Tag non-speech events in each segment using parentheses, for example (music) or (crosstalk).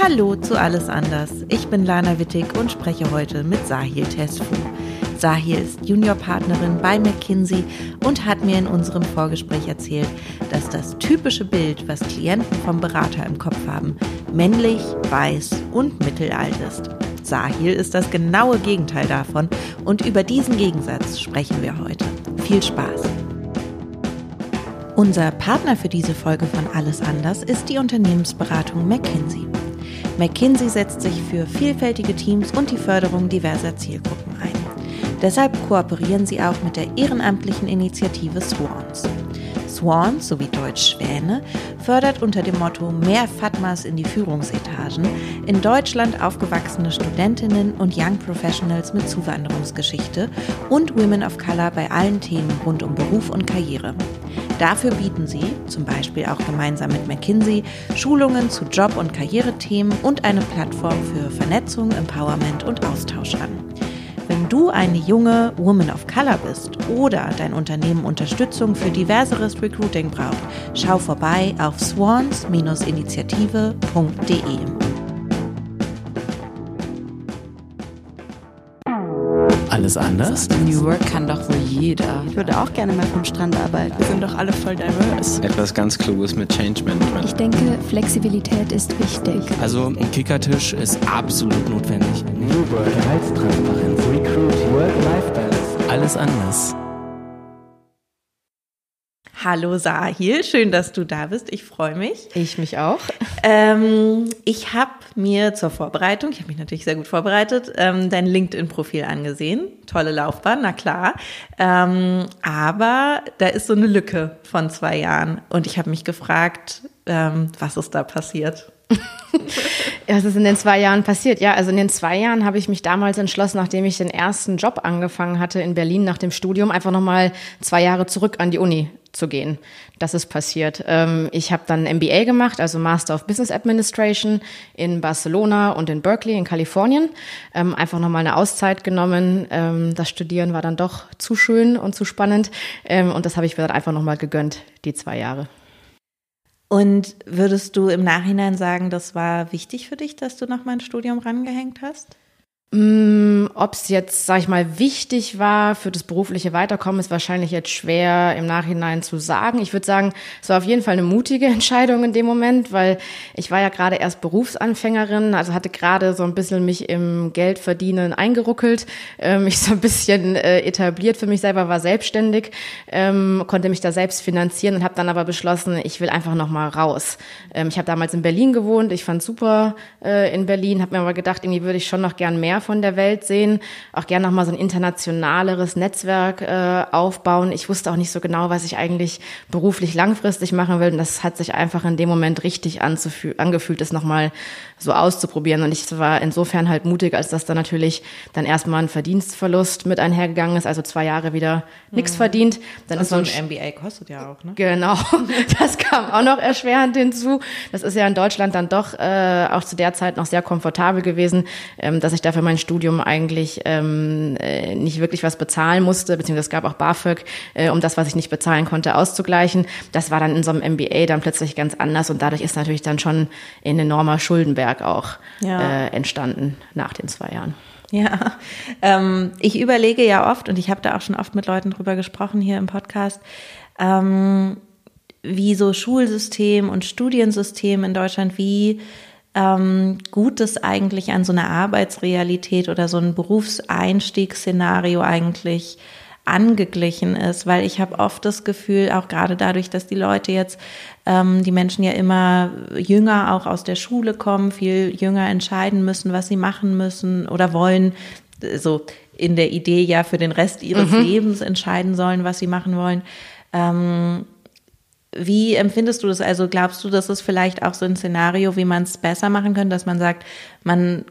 Hallo zu Alles Anders. Ich bin Lana Wittig und spreche heute mit Sahil Tesfu. Sahil ist Juniorpartnerin bei McKinsey und hat mir in unserem Vorgespräch erzählt, dass das typische Bild, was Klienten vom Berater im Kopf haben, männlich, weiß und mittelalt ist. Sahil ist das genaue Gegenteil davon und über diesen Gegensatz sprechen wir heute. Viel Spaß! Unser Partner für diese Folge von Alles Anders ist die Unternehmensberatung McKinsey. McKinsey setzt sich für vielfältige Teams und die Förderung diverser Zielgruppen ein. Deshalb kooperieren sie auch mit der ehrenamtlichen Initiative Swans. Swans, sowie Deutsch Schwäne, fördert unter dem Motto Mehr Fatmas in die Führungsetagen in Deutschland aufgewachsene Studentinnen und Young Professionals mit Zuwanderungsgeschichte und Women of Color bei allen Themen rund um Beruf und Karriere. Dafür bieten sie, zum Beispiel auch gemeinsam mit McKinsey, Schulungen zu Job- und Karrierethemen und eine Plattform für Vernetzung, Empowerment und Austausch an. Wenn du eine junge Woman of Color bist oder dein Unternehmen Unterstützung für diverseres Recruiting braucht, schau vorbei auf swans-initiative.de. Alles anders? New Work kann doch wohl jeder. Ich würde auch gerne mal vom Strand arbeiten. Wir sind doch alle voll diverse. Etwas ganz Kluges mit Change Management. Ich denke, Flexibilität ist wichtig. Also ein Kickertisch ist absolut notwendig. New Work, Gehaltstransparenz, Recruiting, Work-Life-Balance. Alles anders. Hallo Sahil, schön, dass du da bist. Ich freue mich. Ich mich auch. Ähm, ich habe mir zur Vorbereitung, ich habe mich natürlich sehr gut vorbereitet, ähm, dein LinkedIn-Profil angesehen. Tolle Laufbahn, na klar. Ähm, aber da ist so eine Lücke von zwei Jahren. Und ich habe mich gefragt, ähm, was ist da passiert? (laughs) Was ist in den zwei Jahren passiert? Ja, also in den zwei Jahren habe ich mich damals entschlossen, nachdem ich den ersten Job angefangen hatte in Berlin nach dem Studium, einfach nochmal zwei Jahre zurück an die Uni zu gehen. Das ist passiert. Ähm, ich habe dann MBA gemacht, also Master of Business Administration in Barcelona und in Berkeley in Kalifornien. Ähm, einfach nochmal eine Auszeit genommen. Ähm, das Studieren war dann doch zu schön und zu spannend. Und das habe ich mir dann einfach nochmal gegönnt, die zwei Jahre. Und würdest du im Nachhinein sagen, das war wichtig für dich, dass du noch mal ein Studium rangehängt hast? Mm, Ob es jetzt, sag ich mal, wichtig war für das berufliche Weiterkommen, ist wahrscheinlich jetzt schwer im Nachhinein zu sagen. Ich würde sagen, es war auf jeden Fall eine mutige (laughs) Entscheidung in dem Moment, weil ich war ja gerade erst Berufsanfängerin, also hatte gerade so ein bisschen mich im Geldverdienen eingeruckelt, äh, (laughs) mich so ein bisschen äh, etabliert für mich selber, war selbstständig, ähm, konnte mich da selbst finanzieren und habe dann aber beschlossen, ich will einfach noch mal raus. Ähm, ich habe damals in Berlin gewohnt, ich fand super äh, in Berlin, habe mir aber gedacht, irgendwie würde ich schon noch gern mehr von der Welt sehen, auch gerne noch mal so ein internationaleres Netzwerk äh, aufbauen. Ich wusste auch nicht so genau, was ich eigentlich beruflich langfristig machen will. Und das hat sich einfach in dem Moment richtig angefühlt, das nochmal so auszuprobieren. Und ich war insofern halt mutig, als dass da natürlich dann erstmal ein Verdienstverlust mit einhergegangen ist, also zwei Jahre wieder nichts mhm. verdient. Dann ist so ein, ein MBA kostet ja auch, ne? Genau, (laughs) das kam auch noch erschwerend hinzu. Das ist ja in Deutschland dann doch äh, auch zu der Zeit noch sehr komfortabel gewesen, ähm, dass ich dafür mein Studium eigentlich ähm, äh, nicht wirklich was bezahlen musste, beziehungsweise es gab auch BAföG, äh, um das, was ich nicht bezahlen konnte, auszugleichen. Das war dann in so einem MBA dann plötzlich ganz anders und dadurch ist natürlich dann schon ein enormer Schuldenberg Netzwerk auch ja. äh, entstanden nach den zwei Jahren. Ja, ähm, ich überlege ja oft und ich habe da auch schon oft mit Leuten drüber gesprochen hier im Podcast, ähm, wie so Schulsystem und Studiensystem in Deutschland, wie ähm, gut es eigentlich an so eine Arbeitsrealität oder so ein Berufseinstiegsszenario eigentlich angeglichen ist, weil ich habe oft das Gefühl, auch gerade dadurch, dass die Leute jetzt, ähm, die Menschen ja immer jünger auch aus der Schule kommen, viel jünger entscheiden müssen, was sie machen müssen oder wollen, so in der Idee ja für den Rest ihres mhm. Lebens entscheiden sollen, was sie machen wollen. Ähm, wie empfindest du das? Also glaubst du, das ist vielleicht auch so ein Szenario, wie man es besser machen könnte, dass man sagt, man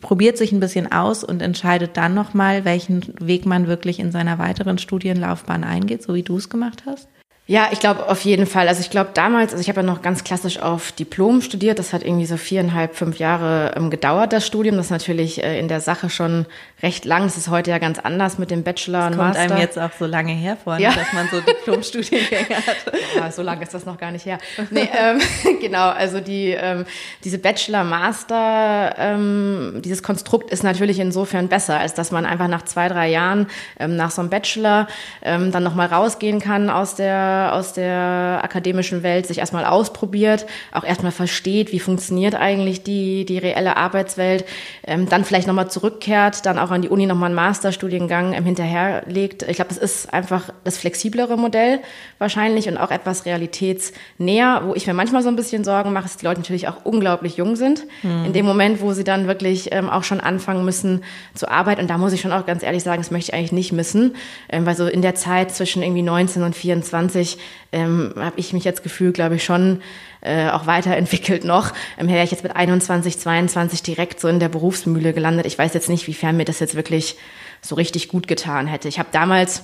probiert sich ein bisschen aus und entscheidet dann nochmal, welchen Weg man wirklich in seiner weiteren Studienlaufbahn eingeht, so wie du es gemacht hast? Ja, ich glaube auf jeden Fall. Also ich glaube damals, also ich habe ja noch ganz klassisch auf Diplom studiert. Das hat irgendwie so viereinhalb, fünf Jahre ähm, gedauert, das Studium. Das ist natürlich äh, in der Sache schon recht lang. Das ist heute ja ganz anders mit dem Bachelor das und kommt Master. einem jetzt auch so lange her vor, Ja. dass man so Diplom-Studiengänge (laughs) hat. Ja, so lange ist das noch gar nicht her. Nee, ähm, (laughs) genau, also die, ähm, diese Bachelor-Master, ähm, dieses Konstrukt ist natürlich insofern besser, als dass man einfach nach zwei, drei Jahren ähm, nach so einem Bachelor ähm, dann nochmal rausgehen kann aus der, aus der akademischen Welt, sich erstmal ausprobiert, auch erstmal versteht, wie funktioniert eigentlich die, die reelle Arbeitswelt, ähm, dann vielleicht nochmal zurückkehrt, dann auch an die Uni nochmal einen Masterstudiengang ähm, hinterherlegt. Ich glaube, das ist einfach das flexiblere Modell wahrscheinlich und auch etwas realitätsnäher, wo ich mir manchmal so ein bisschen Sorgen mache, dass die Leute natürlich auch unglaublich jung sind. In dem Moment, wo sie dann wirklich ähm, auch schon anfangen müssen zu arbeiten. Und da muss ich schon auch ganz ehrlich sagen, das möchte ich eigentlich nicht missen, ähm, weil so in der Zeit zwischen irgendwie 19 und 24 ähm, habe ich mich jetzt gefühlt, glaube ich, schon äh, auch weiterentwickelt noch. Ähm, wäre ich jetzt mit 21, 22 direkt so in der Berufsmühle gelandet. Ich weiß jetzt nicht, wiefern mir das jetzt wirklich so richtig gut getan hätte. Ich habe damals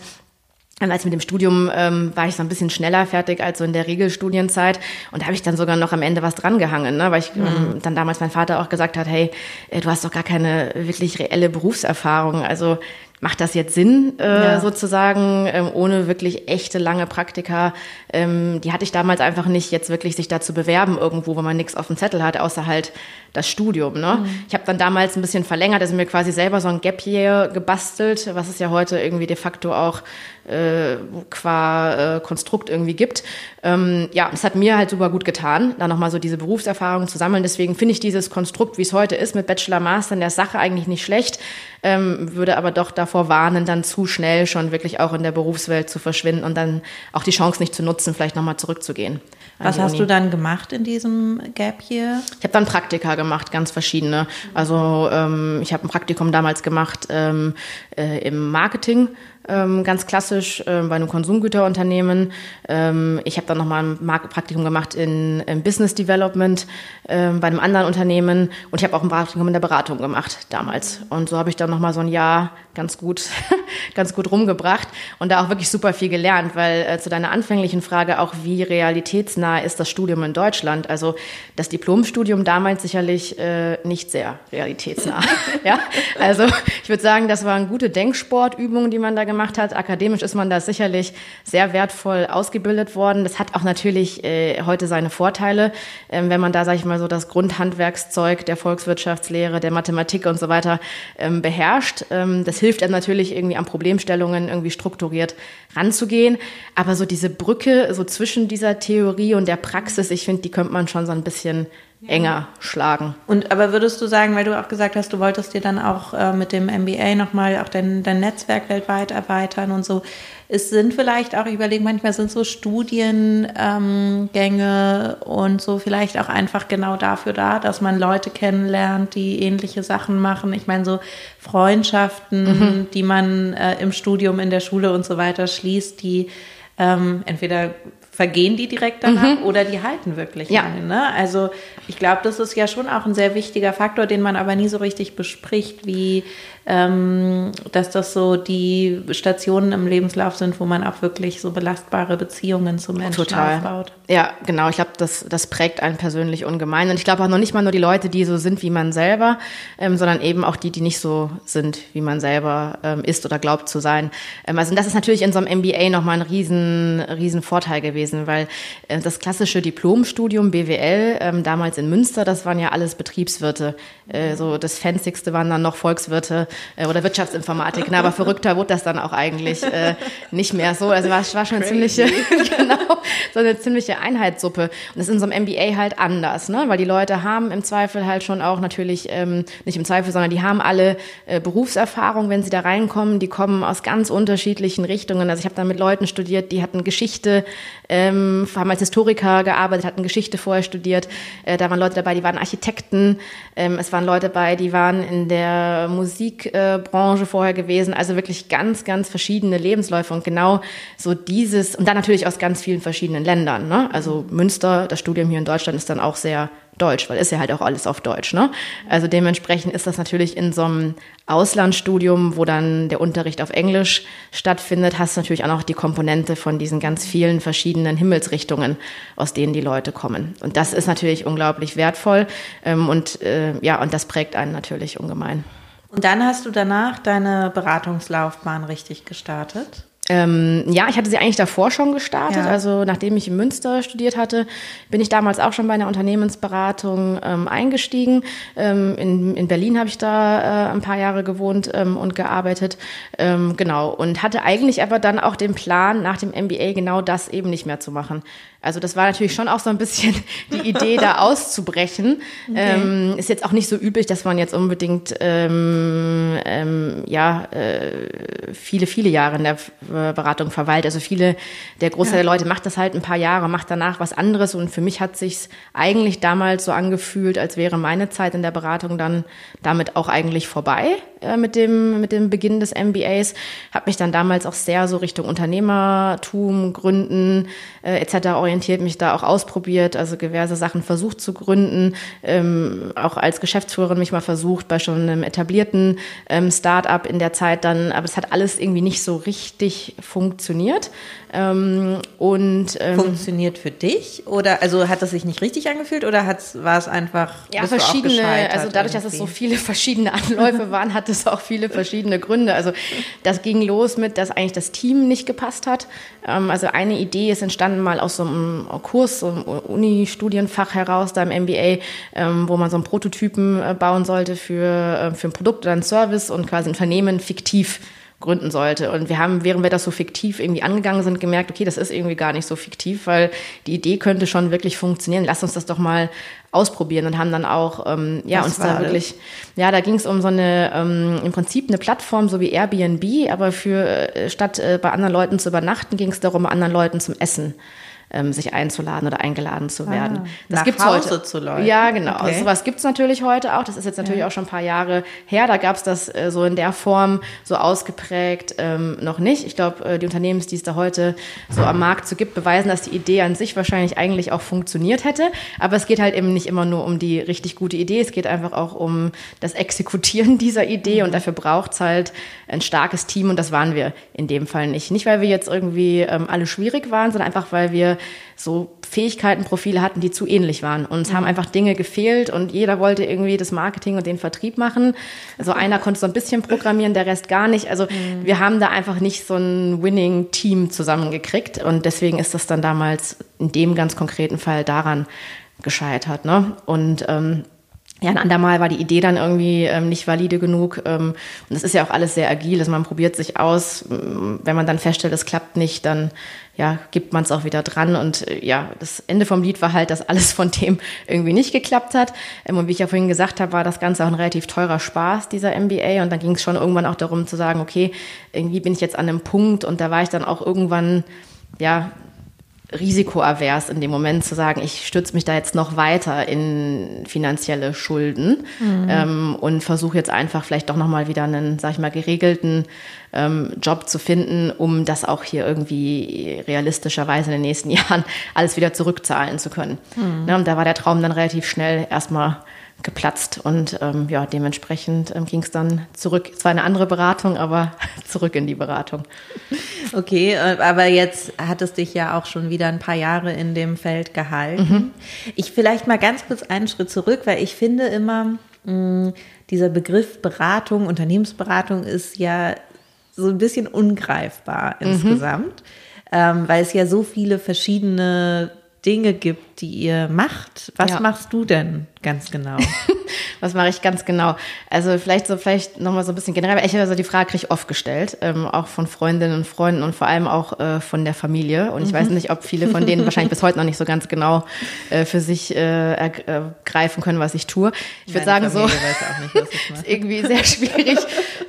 und als mit dem Studium ähm, war ich so ein bisschen schneller fertig als so in der Regelstudienzeit. Und da habe ich dann sogar noch am Ende was drangehangen, ne? weil ich ähm, dann damals mein Vater auch gesagt hat, hey, äh, du hast doch gar keine wirklich reelle Berufserfahrung. Also macht das jetzt Sinn, äh, Ja. sozusagen, ähm, ohne wirklich echte lange Praktika? Ähm, die hatte ich damals einfach nicht, jetzt wirklich sich da zu bewerben irgendwo, wo man nichts auf dem Zettel hat, außer halt das Studium. Ne? Ich habe dann damals ein bisschen verlängert, also mir quasi selber so ein Gap Year gebastelt, was es ja heute irgendwie de facto auch äh, qua äh, Konstrukt irgendwie gibt. Ähm, ja, es hat mir halt super gut getan, da nochmal so diese Berufserfahrung zu sammeln. Deswegen finde ich dieses Konstrukt, wie es heute ist, mit Bachelor, Master in der Sache eigentlich nicht schlecht, ähm, würde aber doch davor warnen, dann zu schnell schon wirklich auch in der Berufswelt zu verschwinden und dann auch die Chance nicht zu nutzen, vielleicht nochmal zurückzugehen. Was hast Uni. du dann gemacht in diesem Gap Year? Ich habe dann Praktika gemacht, ganz verschiedene. Also ähm, ich habe ein Praktikum damals gemacht ähm, äh, im Marketing, ganz klassisch ähm, bei einem Konsumgüterunternehmen. Ähm, ich habe dann nochmal ein Praktikum gemacht in, in Business Development ähm, bei einem anderen Unternehmen und ich habe auch ein Praktikum in der Beratung gemacht damals. Und so habe ich dann nochmal so ein Jahr ganz gut, (laughs) ganz gut rumgebracht und da auch wirklich super viel gelernt, weil äh, zu deiner anfänglichen Frage auch, wie realitätsnah ist das Studium in Deutschland? Also das Diplomstudium damals sicherlich äh, nicht sehr realitätsnah. (laughs) ja, also ich würde sagen, das waren gute Denksportübungen, die man da gemacht hat. Akademisch ist man da sicherlich sehr wertvoll ausgebildet worden. Das hat auch natürlich äh, heute seine Vorteile, ähm, wenn man da, sage ich mal, so das Grundhandwerkszeug der Volkswirtschaftslehre, der Mathematik und so weiter ähm, beherrscht. Ähm, das hilft einem natürlich irgendwie an Problemstellungen irgendwie strukturiert ranzugehen. Aber so diese Brücke so zwischen dieser Theorie und der Praxis, ich finde, die könnte man schon so ein bisschen enger schlagen. Und aber würdest du sagen, weil du auch gesagt hast, du wolltest dir dann auch äh, mit dem MBA nochmal auch dein, dein Netzwerk weltweit erweitern und so. Es sind vielleicht auch, ich überlege, manchmal sind so Studiengänge ähm, und so vielleicht auch einfach genau dafür da, dass man Leute kennenlernt, die ähnliche Sachen machen. Ich meine, so Freundschaften, die man äh, im Studium, in der Schule und so weiter schließt, die ähm, entweder vergehen die direkt danach oder die halten wirklich Ja. lange. Ne? Also ich glaube, das ist ja schon auch ein sehr wichtiger Faktor, den man aber nie so richtig bespricht, wie ähm, dass das so die Stationen im Lebenslauf sind, wo man auch wirklich so belastbare Beziehungen zu Menschen Total. aufbaut. Ja, genau. Ich glaube, das, das prägt einen persönlich ungemein. Und ich glaube auch noch nicht mal nur die Leute, die so sind wie man selber, ähm, sondern eben auch die, die nicht so sind, wie man selber ähm, ist oder glaubt zu sein. Ähm, also das ist natürlich in so einem MBA nochmal ein riesen, riesen Vorteil gewesen, weil äh, das klassische Diplomstudium BWL, ähm, damals in Münster, das waren ja alles Betriebswirte. Äh, so das Fancyste waren dann noch Volkswirte äh, oder Wirtschaftsinformatik. Na, aber verrückter wurde das dann auch eigentlich äh, nicht mehr so. Also war, war schon eine ziemliche, (laughs) genau, so eine ziemliche Einheitssuppe. Und das ist in so einem MBA halt anders, ne? Weil die Leute haben im Zweifel halt schon auch natürlich, ähm, nicht im Zweifel, sondern die haben alle äh, Berufserfahrung, wenn sie da reinkommen. Die kommen aus ganz unterschiedlichen Richtungen. Also ich habe da mit Leuten studiert, die hatten Geschichte, ähm, haben als Historiker gearbeitet, hatten Geschichte vorher studiert. Äh, da waren Leute dabei, die waren Architekten. Ähm, es waren Leute dabei, die waren in der Musikbranche vorher gewesen. Also wirklich ganz, ganz verschiedene Lebensläufe und genau so dieses und dann natürlich aus ganz vielen verschiedenen Ländern. Ne? Also Münster, das Studium hier in Deutschland ist dann auch sehr Deutsch, weil ist ja halt auch alles auf Deutsch. Ne? Also dementsprechend ist das natürlich in so einem Auslandsstudium, wo dann der Unterricht auf Englisch stattfindet, hast du natürlich auch noch die Komponente von diesen ganz vielen verschiedenen Himmelsrichtungen, aus denen die Leute kommen. Und das ist natürlich unglaublich wertvoll ähm, und äh, ja, und das prägt einen natürlich ungemein. Und dann hast du danach deine Beratungslaufbahn richtig gestartet? Ähm, ja, ich hatte sie eigentlich davor schon gestartet. Ja. Also nachdem ich in Münster studiert hatte, bin ich damals auch schon bei einer Unternehmensberatung ähm, eingestiegen. Ähm, in, in Berlin habe ich da äh, ein paar Jahre gewohnt ähm, und gearbeitet. Ähm, genau. Und hatte eigentlich aber dann auch den Plan, nach dem MBA genau das eben nicht mehr zu machen. Also das war natürlich schon auch so ein bisschen (laughs) die Idee, da auszubrechen. Okay. Ähm, ist jetzt auch nicht so üblich, dass man jetzt unbedingt ähm, ähm, ja äh, viele, viele Jahre in der Beratung verweilt. Also viele, der Großteil ja. der Leute macht das halt ein paar Jahre, macht danach was anderes. Und für mich hat sich's eigentlich damals so angefühlt, als wäre meine Zeit in der Beratung dann damit auch eigentlich vorbei äh, mit dem mit dem Beginn des MBAs. Habe mich dann damals auch sehr so Richtung Unternehmertum, Gründen äh, etc. orientiert, mich da auch ausprobiert, also diverse Sachen versucht zu gründen, ähm, auch als Geschäftsführerin mich mal versucht bei schon einem etablierten ähm, Start-up in der Zeit dann, aber es hat alles irgendwie nicht so richtig funktioniert. Ähm, und ähm, funktioniert für dich? Oder also hat das sich nicht richtig angefühlt oder war es einfach ja verschiedene also dadurch dass es so viele verschiedene Anläufe waren hat es auch viele verschiedene Gründe. Also das ging los mit dass eigentlich das Team nicht gepasst hat. Ähm, also eine Idee ist entstanden mal aus so einem Kurs so einem Uni-Studienfach heraus da im MBA ähm, wo man so einen Prototypen äh, bauen sollte für äh, für ein Produkt oder ein Service und quasi ein Unternehmen fiktiv gründen sollte. Und wir haben, während wir das so fiktiv irgendwie angegangen sind, gemerkt, okay, das ist irgendwie gar nicht so fiktiv, weil die Idee könnte schon wirklich funktionieren. Lass uns das doch mal ausprobieren und haben dann auch ähm, ja Was uns da wirklich das? ja da ging es um so eine ähm, im Prinzip eine Plattform so wie Airbnb aber für äh, statt äh, bei anderen Leuten zu übernachten ging es darum anderen Leuten zum Essen ähm, sich einzuladen oder eingeladen zu werden. Ah, das Hause heute. zu Leuten. Ja, genau. Okay. Also sowas gibt's natürlich heute auch. Das ist jetzt natürlich ja. auch schon ein paar Jahre her. Da gab's das äh, so in der Form so ausgeprägt ähm, noch nicht. Ich glaube, äh, die Unternehmen, die es da heute so am Markt so gibt, beweisen, dass die Idee an sich wahrscheinlich eigentlich auch funktioniert hätte. Aber es geht halt eben nicht immer nur um die richtig gute Idee. Es geht einfach auch um das Exekutieren (laughs) dieser Idee. Mhm. Und dafür braucht's halt ein starkes Team. Und das waren wir in dem Fall nicht. Nicht, weil wir jetzt irgendwie ähm, alle schwierig waren, sondern einfach, weil wir so Fähigkeiten, Profile hatten, die zu ähnlich waren. Und es mhm. haben einfach Dinge gefehlt und jeder wollte irgendwie das Marketing und den Vertrieb machen. Also einer konnte so ein bisschen programmieren, der Rest gar nicht. Also mhm. wir haben da einfach nicht so ein Winning-Team zusammengekriegt. Und deswegen ist das dann damals in dem ganz konkreten Fall daran gescheitert. Ne? Und ähm, ja, ein andermal war die Idee dann irgendwie ähm, nicht valide genug. Ähm, und das ist ja auch alles sehr agil, also man probiert sich aus. Wenn man dann feststellt, es klappt nicht, dann ja, gibt man es auch wieder dran. Und äh, ja, das Ende vom Lied war halt, dass alles von dem (laughs) irgendwie nicht geklappt hat. Ähm, und wie ich ja vorhin gesagt habe, war das Ganze auch ein relativ teurer Spaß, dieser MBA. Und dann ging es schon irgendwann auch darum zu sagen, okay, irgendwie bin ich jetzt an einem Punkt und da war ich dann auch irgendwann, ja, risikoavers in dem Moment zu sagen, ich stütze mich da jetzt noch weiter in finanzielle Schulden mhm. ähm, und versuche jetzt einfach vielleicht doch nochmal wieder einen, sag ich mal, geregelten ähm, Job zu finden, um das auch hier irgendwie realistischerweise in den nächsten (laughs) Jahren alles wieder zurückzahlen zu können. Mhm. Ne, und da war der Traum dann relativ schnell erstmal geplatzt und ähm, ja, dementsprechend ähm, ging es dann zurück. Es war eine andere Beratung, aber (laughs) zurück in die Beratung. Okay, äh, aber jetzt hat es dich ja auch schon wieder ein paar Jahre in dem Feld gehalten. Mhm. Ich vielleicht mal ganz kurz einen Schritt zurück, weil ich finde immer, mh, dieser Begriff Beratung, Unternehmensberatung ist ja so ein bisschen ungreifbar mhm. insgesamt, ähm, weil es ja so viele verschiedene Dinge gibt, die ihr macht. Was ja. machst du denn ganz genau? (laughs) Was mache ich ganz genau? Also vielleicht so, vielleicht nochmal so ein bisschen generell. Ich also die Frage kriege ich oft gestellt, ähm, auch von Freundinnen und Freunden und vor allem auch äh, von der Familie. Und ich mhm. weiß nicht, ob viele von denen wahrscheinlich bis heute noch nicht so ganz genau äh, für sich äh, ergreifen können, was ich tue. Ich würde sagen, Familie so ist (laughs) irgendwie sehr schwierig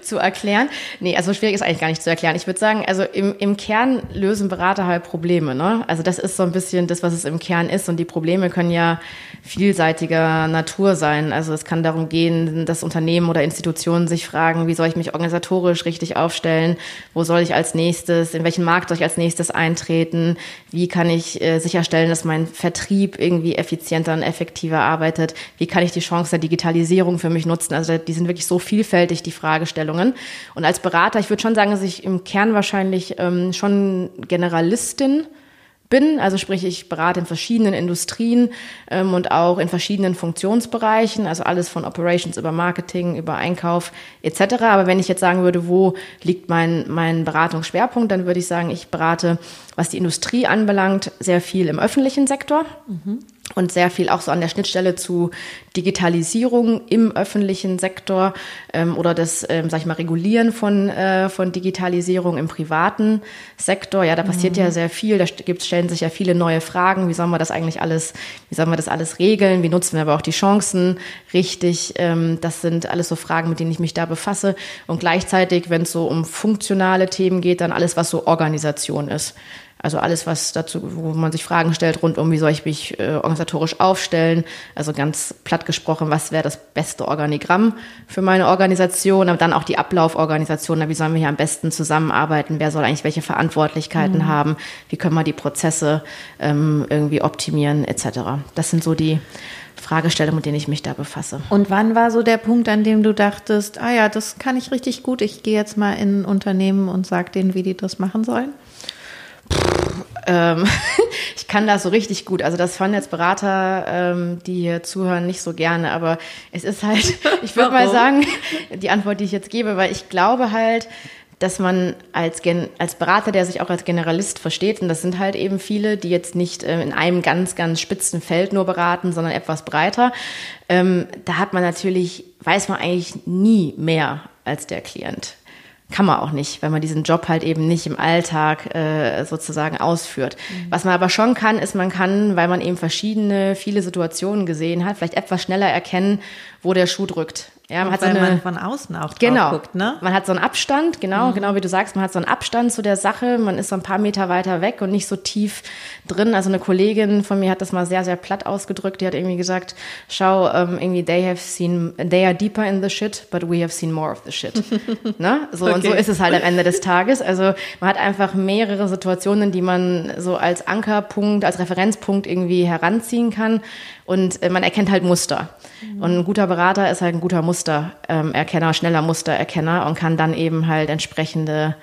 zu erklären. Nee, also schwierig ist eigentlich gar nicht zu erklären. Ich würde sagen, also im, im Kern lösen Berater halt Probleme. Ne? Also das ist so ein bisschen das, was es im Kern ist. Und die Probleme können ja vielseitiger Natur sein. Also es kann darum gehen, dass Unternehmen oder Institutionen sich fragen, wie soll ich mich organisatorisch richtig aufstellen? Wo soll ich als nächstes, in welchen Markt soll ich als nächstes eintreten? Wie kann ich äh, sicherstellen, dass mein Vertrieb irgendwie effizienter und effektiver arbeitet? Wie kann ich die Chance der Digitalisierung für mich nutzen? Also die sind wirklich so vielfältig, die Fragestellungen. Und als Berater, ich würde schon sagen, dass ich im Kern wahrscheinlich ähm, schon Generalistin bin. Also sprich, ich berate in verschiedenen Industrien ähm, und auch in verschiedenen Funktionsbereichen, also alles von Operations über Marketing, über Einkauf etc. Aber wenn ich jetzt sagen würde, wo liegt mein, mein Beratungsschwerpunkt, dann würde ich sagen, ich berate, was die Industrie anbelangt, sehr viel im öffentlichen Sektor. Mhm und sehr viel auch so an der Schnittstelle zu Digitalisierung im öffentlichen Sektor ähm, oder das, ähm, sag ich mal, Regulieren von, äh, von Digitalisierung im privaten Sektor. Ja, da passiert mhm. ja sehr viel. Da gibt, stellen sich ja viele neue Fragen. Wie sollen wir das eigentlich alles, wie sollen wir das alles regeln? Wie nutzen wir aber auch die Chancen richtig? Ähm, das sind alles so Fragen, mit denen ich mich da befasse. Und gleichzeitig, wenn es so um funktionale Themen geht, dann alles, was so Organisation ist. Also alles, was dazu, wo man sich Fragen stellt rund um, wie soll ich mich äh, organisatorisch aufstellen. Also ganz platt gesprochen, was wäre das beste Organigramm für meine Organisation, aber dann auch die Ablauforganisation. Wie sollen wir hier am besten zusammenarbeiten? Wer soll eigentlich welche Verantwortlichkeiten mhm. haben? Wie können wir die Prozesse ähm, irgendwie optimieren etc. Das sind so die Fragestellungen, mit denen ich mich da befasse. Und wann war so der Punkt, an dem du dachtest, ah ja, das kann ich richtig gut, ich gehe jetzt mal in ein Unternehmen und sage denen, wie die das machen sollen? Ähm, (laughs) ich kann das so richtig gut. Also das fanden jetzt Berater, ähm, die hier zuhören, nicht so gerne. Aber es ist halt, (laughs) ich würde mal sagen, (laughs) die Antwort, die ich jetzt gebe, weil ich glaube halt, dass man als, Gen als Berater, der sich auch als Generalist versteht, und das sind halt eben viele, die jetzt nicht äh, in einem ganz, ganz spitzen Feld nur beraten, sondern etwas breiter, ähm, da hat man natürlich, weiß man eigentlich nie mehr als der Klient kann man auch nicht, wenn man diesen Job halt eben nicht im Alltag äh, sozusagen ausführt. Mhm. Was man aber schon kann, ist, man kann, weil man eben verschiedene, viele Situationen gesehen hat, vielleicht etwas schneller erkennen, wo der Schuh drückt. Ja, man hat weil so eine, man von außen auch genau, guckt, ne? Man hat so einen Abstand, genau, mhm. genau wie du sagst, man hat so einen Abstand zu der Sache, man ist so ein paar Meter weiter weg und nicht so tief drin. Also eine Kollegin von mir hat das mal sehr, sehr platt ausgedrückt. Die hat irgendwie gesagt, schau, um, irgendwie they have seen, they are deeper in the shit, but we have seen more of the shit. (laughs) ne? So okay. und so ist es halt am Ende des Tages. Also man hat einfach mehrere Situationen, die man so als Ankerpunkt, als Referenzpunkt irgendwie heranziehen kann und äh, man erkennt halt Muster. Mhm. Und ein guter Berater ist halt ein guter Mustererkenner, schneller Mustererkenner und kann dann eben halt entsprechende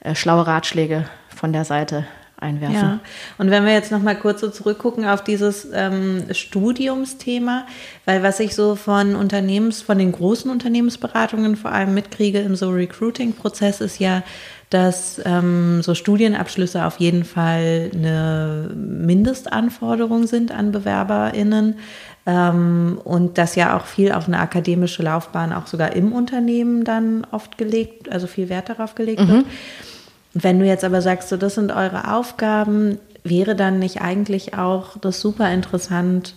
äh, schlaue Ratschläge von der Seite einwerfen. Ja. Und wenn wir jetzt noch mal kurz so zurückgucken auf dieses ähm, Studiumsthema, weil was ich so von Unternehmens, von den großen Unternehmensberatungen vor allem mitkriege im so Recruiting-Prozess ist ja, dass ähm, so Studienabschlüsse auf jeden Fall eine Mindestanforderung sind an BewerberInnen. Ähm, und dass ja auch viel auf eine akademische Laufbahn auch sogar im Unternehmen dann oft gelegt, also viel Wert darauf gelegt mhm. wird. Wenn du jetzt aber sagst, so das sind eure Aufgaben, wäre dann nicht eigentlich auch das super interessant,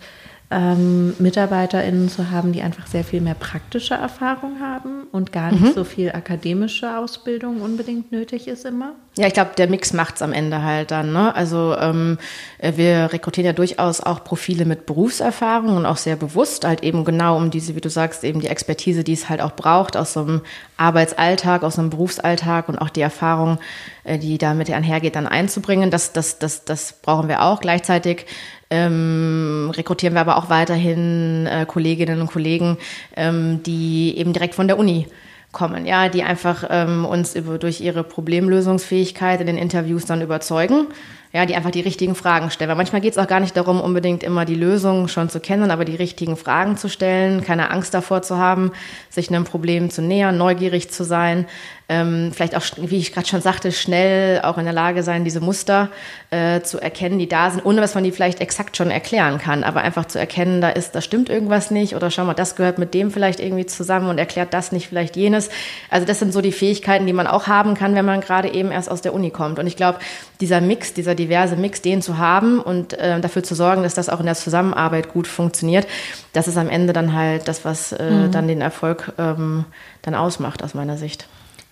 ähm, MitarbeiterInnen zu haben, die einfach sehr viel mehr praktische Erfahrung haben und gar nicht mhm. so viel akademische Ausbildung unbedingt nötig ist immer? Ja, ich glaube, der Mix macht's am Ende halt dann. Ne? Also ähm, wir rekrutieren ja durchaus auch Profile mit Berufserfahrung und auch sehr bewusst halt eben genau um diese, wie du sagst, eben die Expertise, die es halt auch braucht aus so einem Arbeitsalltag, aus einem Berufsalltag und auch die Erfahrung, äh, die damit einhergeht, dann einzubringen. Das, das, das, das brauchen wir auch. Gleichzeitig ähm, rekrutieren wir aber auch weiterhin äh, Kolleginnen und Kollegen, ähm, die eben direkt von der Uni kommen, ja, die einfach ähm, uns über, durch ihre Problemlösungsfähigkeit in den Interviews dann überzeugen, ja, die einfach die richtigen Fragen stellen. Weil manchmal geht es auch gar nicht darum, unbedingt immer die Lösung schon zu kennen, aber die richtigen Fragen zu stellen, keine Angst davor zu haben, sich einem Problem zu nähern, neugierig zu sein, ähm, vielleicht auch, wie ich gerade schon sagte, schnell auch in der Lage sein, diese Muster äh, zu erkennen, die da sind, ohne dass man die vielleicht exakt schon erklären kann, aber einfach zu erkennen, da ist, da stimmt irgendwas nicht oder schau mal, das gehört mit dem vielleicht irgendwie zusammen und erklärt das nicht vielleicht jenes. Also das sind so die Fähigkeiten, die man auch haben kann, wenn man gerade eben erst aus der Uni kommt. Und ich glaube, dieser Mix, dieser diverse Mix, den zu haben und äh, dafür zu sorgen, dass das auch in der Zusammenarbeit gut funktioniert, das ist am Ende dann halt das, was äh, mhm. dann den Erfolg ähm, dann ausmacht aus meiner Sicht.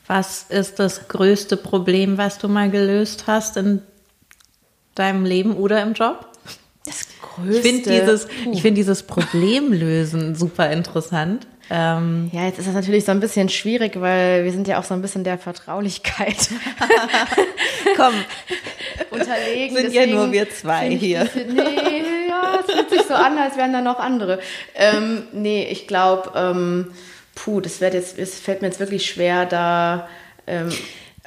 Was ist das größte Problem, was du mal gelöst hast in deinem Leben oder im Job? Das Ich finde größte. dieses, ich finde dieses Problemlösen super interessant. Ähm, Ja, jetzt ist das natürlich so ein bisschen schwierig, weil wir sind ja auch so ein bisschen der Vertraulichkeit (laughs) komm, (laughs) unterlegen. Sind ja nur wir zwei hier. diese- Nee, ja, es fühlt sich so an, als wären da noch andere. Ähm, nee, ich glaube, ähm, puh, das wird jetzt, es fällt mir jetzt wirklich schwer, da. Ähm,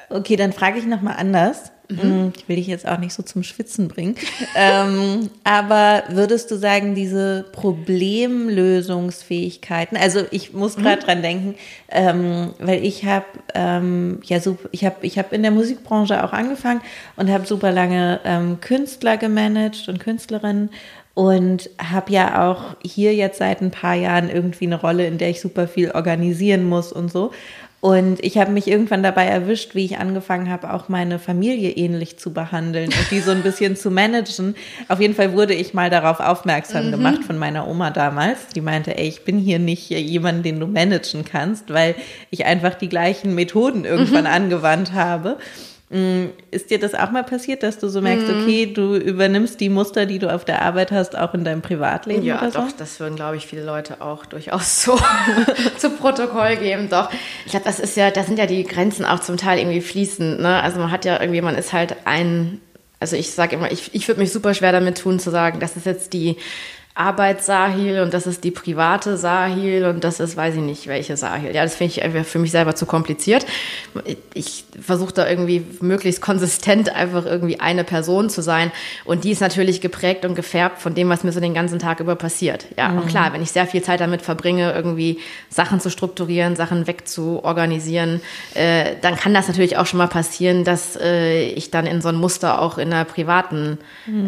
okay, dann frage ich nochmal anders. Mhm. Ich will dich jetzt auch nicht so zum Schwitzen bringen. (laughs) ähm, aber würdest du sagen, diese Problemlösungsfähigkeiten, also ich muss Mhm. gerade dran denken, ähm, weil ich habe ähm, ja so, ich habe ich habe in der Musikbranche auch angefangen und habe super lange ähm, Künstler gemanagt und Künstlerinnen und habe ja auch hier jetzt seit ein paar Jahren irgendwie eine Rolle, in der ich super viel organisieren muss und so. Und ich habe mich irgendwann dabei erwischt, wie ich angefangen habe, auch meine Familie ähnlich zu behandeln und die so ein bisschen zu managen. Auf jeden Fall wurde ich mal darauf aufmerksam gemacht von meiner Oma damals. Die meinte, ey, ich bin hier nicht jemand, den du managen kannst, weil ich einfach die gleichen Methoden irgendwann angewandt habe. Mm, Ist dir das auch mal passiert, dass du so merkst, okay, du übernimmst die Muster, die du auf der Arbeit hast, auch in deinem Privatleben ja, so? doch, das würden, glaube ich, viele Leute auch durchaus so (laughs) zu Protokoll geben. Doch, ich glaube, das ist ja, da sind ja die Grenzen auch zum Teil irgendwie fließend. Ne? Also man hat ja irgendwie, man ist halt ein, also ich sage immer, ich, ich würde mich super schwer damit tun zu sagen, das ist jetzt die Arbeitssahil und das ist die private Sahil und das ist, weiß ich nicht, welche Sahil. Ja, das finde ich einfach für mich selber zu kompliziert. Ich versuche da irgendwie möglichst konsistent einfach irgendwie eine Person zu sein und die ist natürlich geprägt und gefärbt von dem, was mir so den ganzen Tag über passiert. Ja, und klar, wenn ich sehr viel Zeit damit verbringe, irgendwie Sachen zu strukturieren, Sachen wegzuorganisieren, äh, dann kann das natürlich auch schon mal passieren, dass äh, ich dann in so ein Muster auch in einer privaten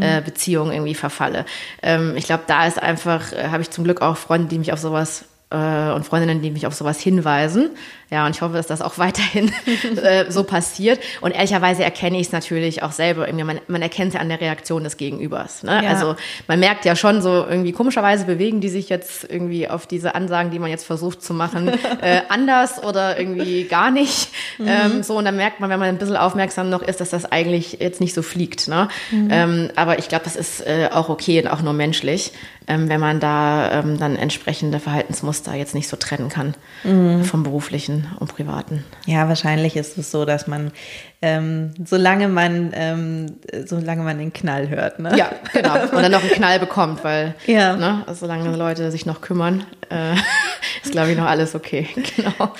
äh, Beziehung irgendwie verfalle. Ähm, ich glaube, da ist einfach, äh, habe ich zum Glück auch Freunde, die mich auf sowas äh, und Freundinnen, die mich auf sowas hinweisen. Ja, und ich hoffe, dass das auch (laughs) weiterhin äh, so passiert. Und ehrlicherweise erkenne ich es natürlich auch selber. Irgendwie, man, man erkennt es ja an der Reaktion des Gegenübers. Ne? Ja. Also man merkt ja schon so irgendwie komischerweise bewegen die sich jetzt irgendwie auf diese Ansagen, die man jetzt versucht zu machen, (laughs) äh, anders oder irgendwie gar nicht. Ähm, so und dann merkt man, wenn man ein bisschen aufmerksam noch ist, dass das eigentlich jetzt nicht so fliegt. Ne? Ähm, aber ich glaube, das ist äh, auch okay und auch nur menschlich, ähm, wenn man da ähm, dann entsprechende Verhaltensmuster jetzt nicht so trennen kann vom beruflichen und privaten. Ja, wahrscheinlich ist es so, dass man, ähm, solange man, ähm, solange man den Knall hört, ne? Ja, genau. (laughs) Und dann noch einen Knall bekommt, weil Ja. ne, also solange Leute sich noch kümmern, äh, (laughs) ist, glaube ich, noch alles okay. (laughs) Genau.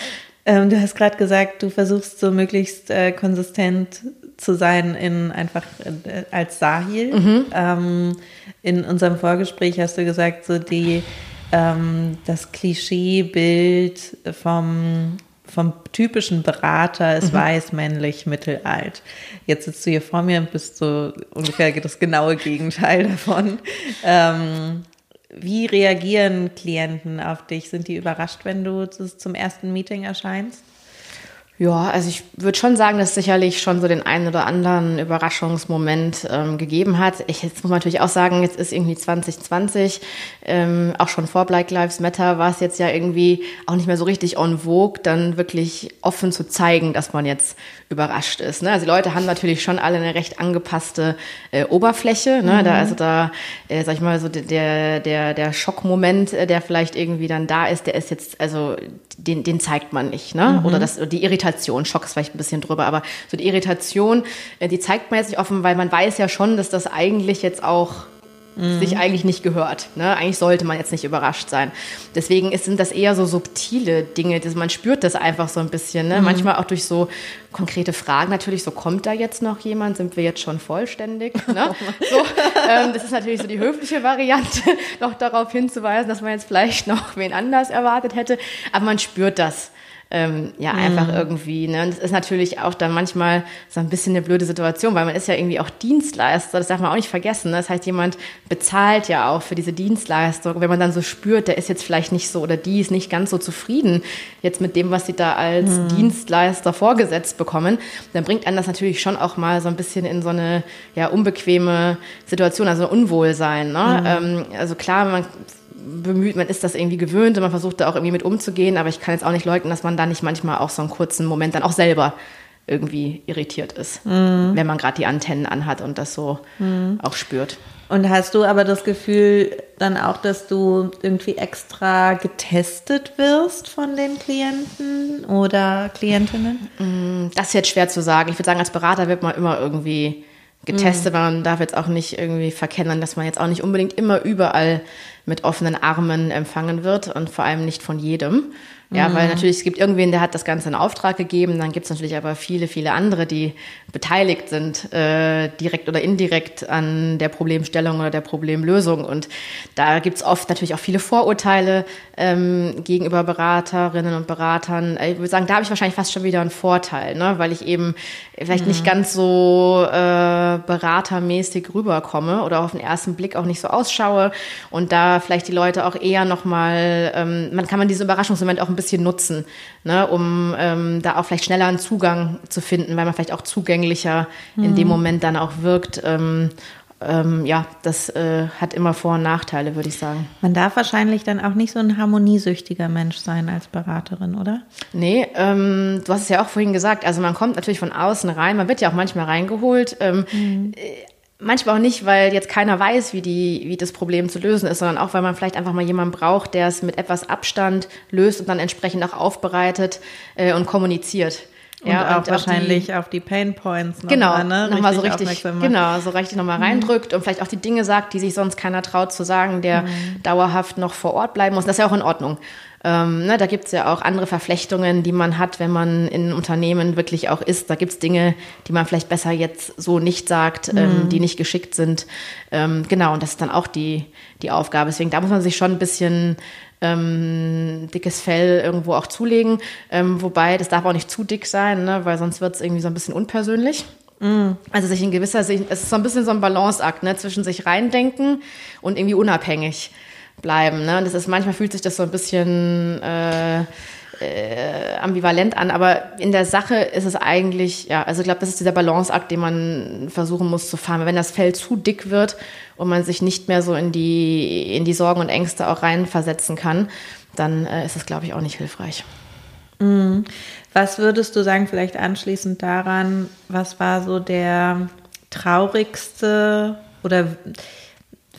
Ähm, du hast gerade gesagt, du versuchst so möglichst äh, konsistent zu sein in einfach äh, als Sahil. Ähm, in unserem Vorgespräch hast du gesagt, so die ähm, das Klischeebild vom vom typischen Berater ist weiß, männlich, mittelalt. Jetzt sitzt du hier vor mir und bist so ungefähr das genaue Gegenteil davon. Ähm, wie reagieren Klienten auf dich? Sind die überrascht, wenn du zu- zum ersten Meeting erscheinst? Ja, also ich würde schon sagen, dass es sicherlich schon so den einen oder anderen Überraschungsmoment ähm, gegeben hat. Ich, jetzt muss man natürlich auch sagen, jetzt ist irgendwie 2020, ähm, auch schon vor Black Lives Matter war es jetzt ja irgendwie auch nicht mehr so richtig on vogue, dann wirklich offen zu zeigen, dass man jetzt überrascht ist. Ne? Also die Leute haben natürlich schon alle eine recht angepasste äh, Oberfläche. Ne? Da, also da, äh, sag ich mal, so der, der, der Schockmoment, äh, der vielleicht irgendwie dann da ist, der ist jetzt, also den, den zeigt man nicht. Ne? Oder das, die Irritation, Schock ist vielleicht ein bisschen drüber, aber so die Irritation, äh, die zeigt man jetzt nicht offen, weil man weiß ja schon, dass das eigentlich jetzt auch sich eigentlich nicht gehört. Ne? Eigentlich sollte man jetzt nicht überrascht sein. Deswegen ist, sind das eher so subtile Dinge. Das, man spürt das einfach so ein bisschen. Ne? Manchmal auch durch so konkrete Fragen natürlich. So kommt da jetzt noch jemand? Sind wir jetzt schon vollständig? (laughs) Ne? so, ähm, das ist natürlich so die höfliche Variante, (laughs) noch darauf hinzuweisen, dass man jetzt vielleicht noch wen anders erwartet hätte. Aber man spürt das ähm, ja, einfach irgendwie. Ne? Und das ist natürlich auch dann manchmal so ein bisschen eine blöde Situation, weil man ist ja irgendwie auch Dienstleister, das darf man auch nicht vergessen. Ne? Das heißt, jemand bezahlt ja auch für diese Dienstleistung. Wenn man dann so spürt, der ist jetzt vielleicht nicht so oder die ist nicht ganz so zufrieden jetzt mit dem, was sie da als Dienstleister vorgesetzt bekommen, dann bringt einen das natürlich schon auch mal so ein bisschen in so eine ja, unbequeme Situation, also Unwohlsein. Ne? Ähm, also klar, man bemüht, man ist das irgendwie gewöhnt und man versucht da auch irgendwie mit umzugehen, aber ich kann jetzt auch nicht leugnen, dass man da nicht manchmal auch so einen kurzen Moment dann auch selber irgendwie irritiert ist, wenn man gerade die Antennen anhat und das so auch spürt. Und hast du aber das Gefühl dann auch, dass du irgendwie extra getestet wirst von den Klienten oder Klientinnen? Das ist jetzt schwer zu sagen. Ich würde sagen, als Berater wird man immer irgendwie getestet. Man darf jetzt auch nicht irgendwie verkennen, dass man jetzt auch nicht unbedingt immer überall mit offenen Armen empfangen wird und vor allem nicht von jedem. Ja, weil natürlich es gibt irgendwen, der hat das Ganze in Auftrag gegeben, dann gibt es natürlich aber viele, viele andere, die beteiligt sind, äh, direkt oder indirekt an der Problemstellung oder der Problemlösung. Und da gibt es oft natürlich auch viele Vorurteile ähm, gegenüber Beraterinnen und Beratern. Ich würde sagen, da habe ich wahrscheinlich fast schon wieder einen Vorteil, ne? weil ich eben vielleicht nicht ganz so äh, beratermäßig rüberkomme oder auf den ersten Blick auch nicht so ausschaue und da vielleicht die Leute auch eher nochmal, ähm, man kann man diesen Überraschungsmoment auch ein bisschen nutzen, ne, um ähm, da auch vielleicht schneller einen Zugang zu finden, weil man vielleicht auch zugänglicher in dem Moment dann auch wirkt. Ähm, ähm, ja, das äh, hat immer Vor- und Nachteile, würde ich sagen. Man darf wahrscheinlich dann auch nicht so ein harmoniesüchtiger Mensch sein als Beraterin, oder? Nee, ähm, du hast es ja auch vorhin gesagt, also man kommt natürlich von außen rein, man wird ja auch manchmal reingeholt. Ähm, äh, Manchmal auch nicht, weil jetzt keiner weiß, wie, die, wie das Problem zu lösen ist, sondern auch, weil man vielleicht einfach mal jemanden braucht, der es mit etwas Abstand löst und dann entsprechend auch aufbereitet äh, und kommuniziert. Und auch auf wahrscheinlich die, auf die Pain Points noch genau, mal, ne? nochmal so richtig, genau, so richtig nochmal reindrückt und vielleicht auch die Dinge sagt, die sich sonst keiner traut zu sagen, der dauerhaft noch vor Ort bleiben muss. Das ist ja auch in Ordnung. Ähm, ne, da gibt es ja auch andere Verflechtungen, die man hat, wenn man in Unternehmen wirklich auch ist. Da gibt es Dinge, die man vielleicht besser jetzt so nicht sagt, ähm, die nicht geschickt sind. Ähm, genau, und das ist dann auch die, die Aufgabe. Deswegen, da muss man sich schon ein bisschen ähm, dickes Fell irgendwo auch zulegen. Ähm, wobei, das darf auch nicht zu dick sein, ne, weil sonst wird es irgendwie so ein bisschen unpersönlich. Also sich in gewisser Sicht, es ist so ein bisschen so ein Balanceakt ne, zwischen sich reindenken und irgendwie unabhängig bleiben. Ne? Und das ist manchmal fühlt sich das so ein bisschen äh, äh, ambivalent an, aber in der Sache ist es eigentlich, ja, also ich glaube, das ist dieser Balanceakt, den man versuchen muss zu fahren. Wenn das Fell zu dick wird und man sich nicht mehr so in die, in die Sorgen und Ängste auch reinversetzen kann, dann äh, ist es, glaube ich, auch nicht hilfreich. Was würdest du sagen, vielleicht anschließend daran, was war so der traurigste oder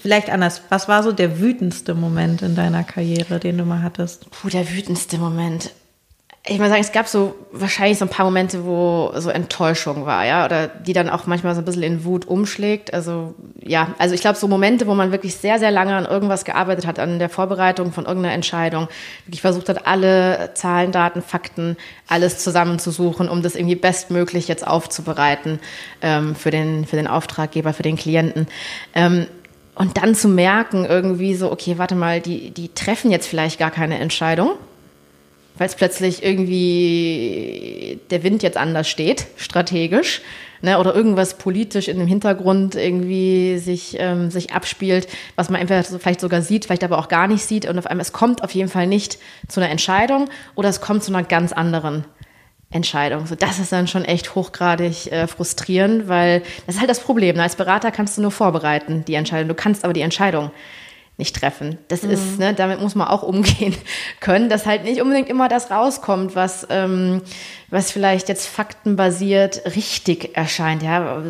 vielleicht anders, was war so der wütendste Moment in deiner Karriere, den du mal hattest? Puh, der wütendste Moment. Ich muss sagen, es gab so wahrscheinlich so ein paar Momente, wo so Enttäuschung war, ja, oder die dann auch manchmal so ein bisschen in Wut umschlägt. Also ja, also ich glaube, so Momente, wo man wirklich sehr, sehr lange an irgendwas gearbeitet hat, an der Vorbereitung von irgendeiner Entscheidung, wirklich versucht hat, alle Zahlen, Daten, Fakten, alles zusammenzusuchen, um das irgendwie bestmöglich jetzt aufzubereiten ähm, für, den, für den Auftraggeber, für den Klienten. Ähm, und dann zu merken, irgendwie so, okay, warte mal, die, die treffen jetzt vielleicht gar keine Entscheidung, weil es plötzlich irgendwie der Wind jetzt anders steht, strategisch, ne, oder irgendwas politisch in dem Hintergrund irgendwie sich, ähm, sich abspielt, was man entweder so vielleicht sogar sieht, vielleicht aber auch gar nicht sieht. Und auf einmal, es kommt auf jeden Fall nicht zu einer Entscheidung oder es kommt zu einer ganz anderen Entscheidung. So, das ist dann schon echt hochgradig äh, frustrierend, weil das ist halt das Problem. Ne? Als Berater kannst du nur vorbereiten, die Entscheidung. Du kannst aber die Entscheidung nicht treffen. Das ist, ne, damit muss man auch umgehen (laughs) können, dass halt nicht unbedingt immer das rauskommt, was, ähm, was vielleicht jetzt faktenbasiert richtig erscheint, ja,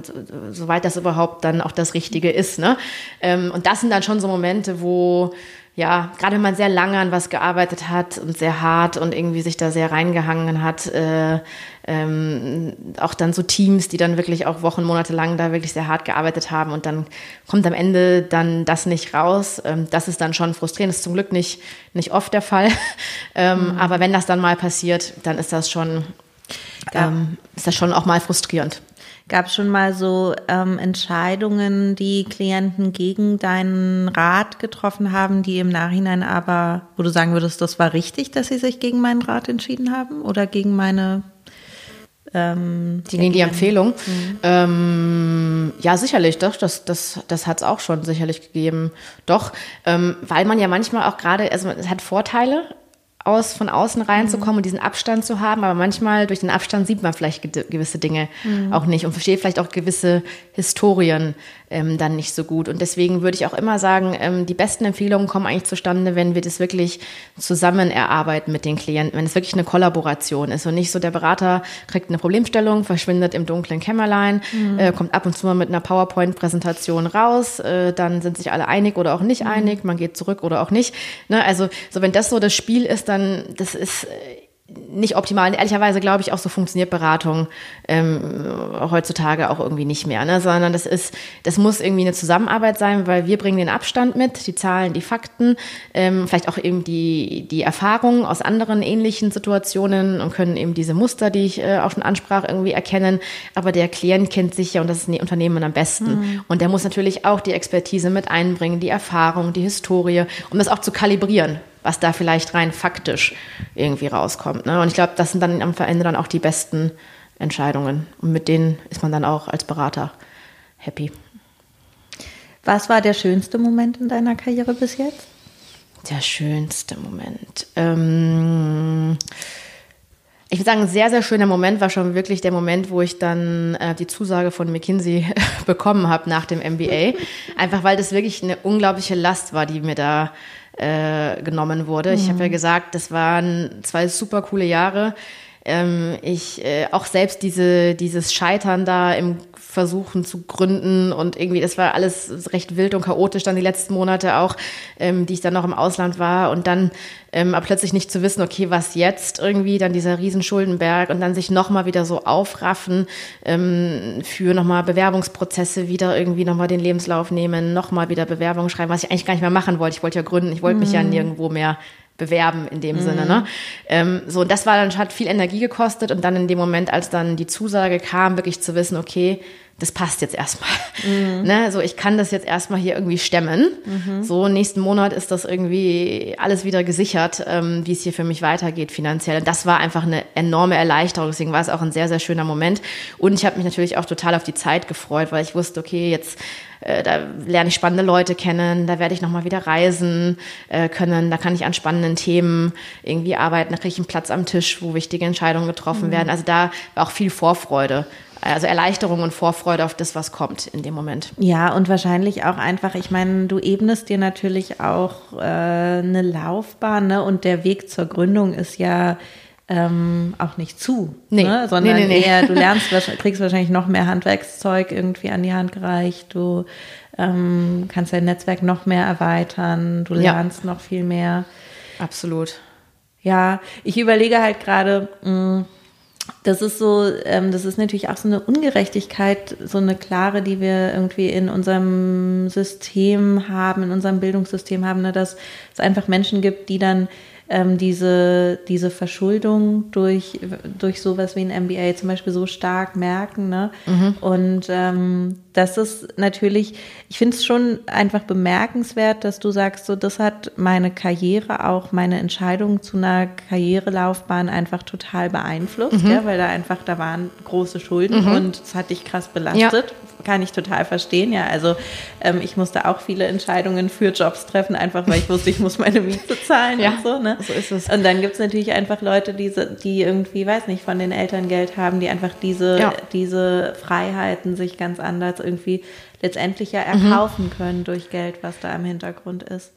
soweit das überhaupt dann auch das Richtige ist, ne? Ähm, und das sind dann schon so Momente, wo ja, gerade wenn man sehr lange an was gearbeitet hat und sehr hart und irgendwie sich da sehr reingehangen hat, äh, ähm, auch dann so Teams, die dann wirklich auch Wochen, Monate lang da wirklich sehr hart gearbeitet haben und dann kommt am Ende dann das nicht raus. Ähm, das ist dann schon frustrierend. Das ist zum Glück nicht, nicht oft der Fall. (laughs) ähm, Aber wenn das dann mal passiert, dann ist das schon, ähm, ist das schon auch mal frustrierend. Gab es schon mal so ähm, Entscheidungen, die Klienten gegen deinen Rat getroffen haben, die im Nachhinein aber, wo du sagen würdest, das war richtig, dass sie sich gegen meinen Rat entschieden haben oder gegen meine ähm, Die, gegen die Empfehlung. Ähm, ja, sicherlich, doch, das, das, das hat es auch schon sicherlich gegeben. Doch, ähm, weil man ja manchmal auch gerade, also es hat Vorteile, aus von außen reinzukommen und diesen Abstand zu haben, aber manchmal durch den Abstand sieht man vielleicht ge gewisse Dinge auch nicht und versteht vielleicht auch gewisse Historien ähm, dann nicht so gut. Und deswegen würde ich auch immer sagen, ähm, die besten Empfehlungen kommen eigentlich zustande, wenn wir das wirklich zusammen erarbeiten mit den Klienten, wenn es wirklich eine Kollaboration ist und nicht so der Berater kriegt eine Problemstellung, verschwindet im dunklen Kämmerlein, mhm. äh, kommt ab und zu mal mit einer PowerPoint-Präsentation raus, äh, dann sind sich alle einig oder auch nicht mhm. einig, man geht zurück oder auch nicht. Ne? Also so wenn das so das Spiel ist, dann das ist äh, nicht optimal. Und ehrlicherweise glaube ich auch, so funktioniert Beratung ähm, heutzutage auch irgendwie nicht mehr, ne? sondern das ist, das muss irgendwie eine Zusammenarbeit sein, weil wir bringen den Abstand mit, die Zahlen, die Fakten, ähm, vielleicht auch eben die, die Erfahrungen aus anderen ähnlichen Situationen und können eben diese Muster, die ich äh, auch schon ansprach, irgendwie erkennen. Aber der Klient kennt sich ja und das ist ein Unternehmen am besten. Mhm. Und der muss natürlich auch die Expertise mit einbringen, die Erfahrung, die Historie, um das auch zu kalibrieren was da vielleicht rein faktisch irgendwie rauskommt. Ne? Und ich glaube, das sind dann am Ende dann auch die besten Entscheidungen. Und mit denen ist man dann auch als Berater happy. Was war der schönste Moment in deiner Karriere bis jetzt? Der schönste Moment. Ähm ich würde sagen, ein sehr, sehr schöner Moment war schon wirklich der Moment, wo ich dann äh, die Zusage von McKinsey (laughs) bekommen habe nach dem MBA. Einfach weil das wirklich eine unglaubliche Last war, die mir da äh, genommen wurde. Mhm. Ich habe ja gesagt, das waren zwei super coole Jahre. Ähm, ich äh, auch selbst diese dieses Scheitern da im Versuchen zu gründen und irgendwie das war alles recht wild und chaotisch dann die letzten Monate auch, ähm, die ich dann noch im Ausland war und dann ähm, aber plötzlich nicht zu wissen, okay, was jetzt irgendwie, dann dieser Riesenschuldenberg und dann sich nochmal wieder so aufraffen ähm, für nochmal Bewerbungsprozesse, wieder irgendwie nochmal den Lebenslauf nehmen, nochmal wieder Bewerbungen schreiben, was ich eigentlich gar nicht mehr machen wollte. Ich wollte ja gründen, ich wollte mich ja mhm. nirgendwo mehr bewerben in dem mhm. Sinne. Ne? Ähm, so, und das war dann, hat viel Energie gekostet und dann in dem Moment, als dann die Zusage kam, wirklich zu wissen, okay, das passt jetzt erstmal. Mhm. (laughs) Ne? So, ich kann das jetzt erstmal hier irgendwie stemmen. Mhm. So, nächsten Monat ist das irgendwie alles wieder gesichert, ähm, wie es hier für mich weitergeht finanziell. Und das war einfach eine enorme Erleichterung. Deswegen war es auch ein sehr, sehr schöner Moment. Und ich habe mich natürlich auch total auf die Zeit gefreut, weil ich wusste, okay, jetzt äh, da lerne ich spannende Leute kennen, da werde ich nochmal wieder reisen äh, können, da kann ich an spannenden Themen irgendwie arbeiten, da kriege ich einen Platz am Tisch, wo wichtige Entscheidungen getroffen mhm. werden. Also da war auch viel Vorfreude also Erleichterung und Vorfreude auf das, was kommt in dem Moment. Ja, und wahrscheinlich auch einfach, ich meine, du ebnest dir natürlich auch äh, eine Laufbahn, ne? Und der Weg zur Gründung ist ja ähm, auch nicht zu, nee. ne? sondern nee, nee, eher, du (laughs) lernst, kriegst wahrscheinlich noch mehr Handwerkszeug irgendwie an die Hand gereicht, du ähm, kannst dein Netzwerk noch mehr erweitern, du lernst ja. noch viel mehr. Absolut. Ja, ich überlege halt gerade, mm, das ist so, ähm, das ist natürlich auch so eine Ungerechtigkeit, so eine klare, die wir irgendwie in unserem System haben, in unserem Bildungssystem haben, ne, dass es einfach Menschen gibt, die dann ähm, diese, diese Verschuldung durch, durch sowas wie ein MBA zum Beispiel so stark merken. Ne? Mhm. Und ähm, das ist natürlich, ich finde es schon einfach bemerkenswert, dass du sagst, so das hat meine Karriere, auch meine Entscheidung zu einer Karrierelaufbahn einfach total beeinflusst, mhm. ja, weil da einfach, da waren große Schulden mhm. und es hat dich krass belastet. Ja kann ich total verstehen. Ja, also ähm, ich musste auch viele Entscheidungen für Jobs treffen, einfach weil ich wusste, ich muss meine Miete zahlen ja, und so. Ne? So ist es. Und dann gibt es natürlich einfach Leute, die, die irgendwie, weiß nicht, von den Eltern Geld haben, die einfach diese, ja. diese Freiheiten sich ganz anders irgendwie letztendlich ja mhm. erkaufen mhm. können durch Geld, was da im Hintergrund ist.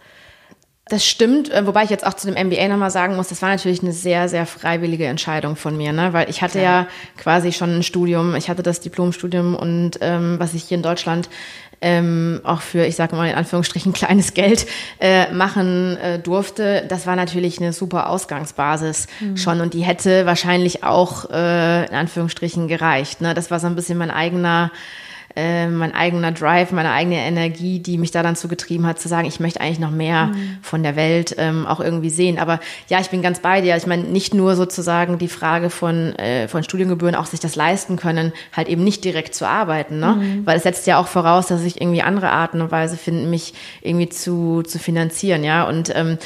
Das stimmt, äh, wobei ich jetzt auch zu dem MBA nochmal sagen muss, das war natürlich eine sehr, sehr freiwillige Entscheidung von mir, ne? weil ich hatte ja. ja quasi schon ein Studium, ich hatte das Diplomstudium und ähm, was ich hier in Deutschland ähm, auch für, ich sage mal in Anführungsstrichen, kleines Geld äh, machen äh, durfte, das war natürlich eine super Ausgangsbasis mhm. schon und die hätte wahrscheinlich auch äh, in Anführungsstrichen gereicht. Ne? Das war so ein bisschen mein eigener äh, mein eigener Drive, meine eigene Energie, die mich da dann zu getrieben hat, zu sagen, ich möchte eigentlich noch mehr mhm. von der Welt ähm, auch irgendwie sehen. Aber ja, ich bin ganz bei dir. Ich meine, nicht nur sozusagen die Frage von, äh, von Studiengebühren, auch sich das leisten können, halt eben nicht direkt zu arbeiten, ne? Mhm. Weil es setzt ja auch voraus, dass ich irgendwie andere Arten und Weise finde, mich irgendwie zu, zu finanzieren, ja. Und ähm,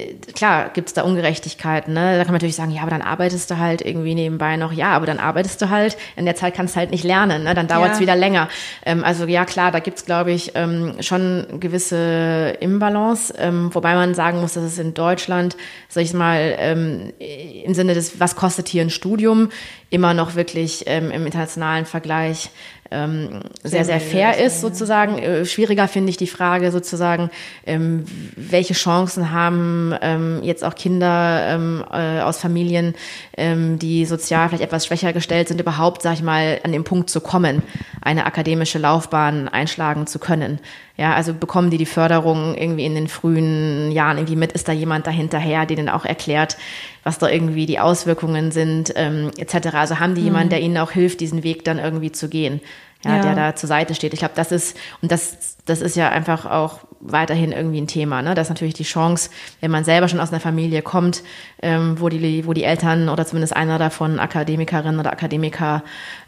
äh, klar gibt's da Ungerechtigkeiten. Ne? Da kann man natürlich sagen, ja, aber dann arbeitest du halt irgendwie nebenbei noch. Ja, aber dann arbeitest du halt. In der Zeit kannst du halt nicht lernen. Ne? Dann dauert's Ja. wieder länger. Ähm, also ja, klar, da gibt's glaube ich, ähm, schon gewisse Imbalance. Ähm, wobei man sagen muss, dass es in Deutschland, sag ich mal, ähm, im Sinne des, was kostet hier ein Studium, immer noch wirklich ähm, im internationalen Vergleich ähm, sehr, sehr fair ist sozusagen. Äh, schwieriger finde ich die Frage sozusagen, ähm, welche Chancen haben ähm, jetzt auch Kinder ähm, äh, aus Familien, ähm, die sozial vielleicht etwas schwächer gestellt sind, überhaupt, sag ich mal, an den Punkt zu kommen, eine akademische Laufbahn einschlagen zu können. Ja, also bekommen die die Förderung irgendwie in den frühen Jahren irgendwie mit? Ist da jemand dahinterher, der denen auch erklärt, was da irgendwie die Auswirkungen sind, ähm, etc. Also haben die jemanden, der ihnen auch hilft, diesen Weg dann irgendwie zu gehen, ja, Ja. der da zur Seite steht. Ich glaube, das ist und das das ist ja einfach auch weiterhin irgendwie ein Thema. Ne? Das ist natürlich die Chance, wenn man selber schon aus einer Familie kommt, ähm, wo die wo die Eltern oder zumindest einer davon Akademikerin oder Akademiker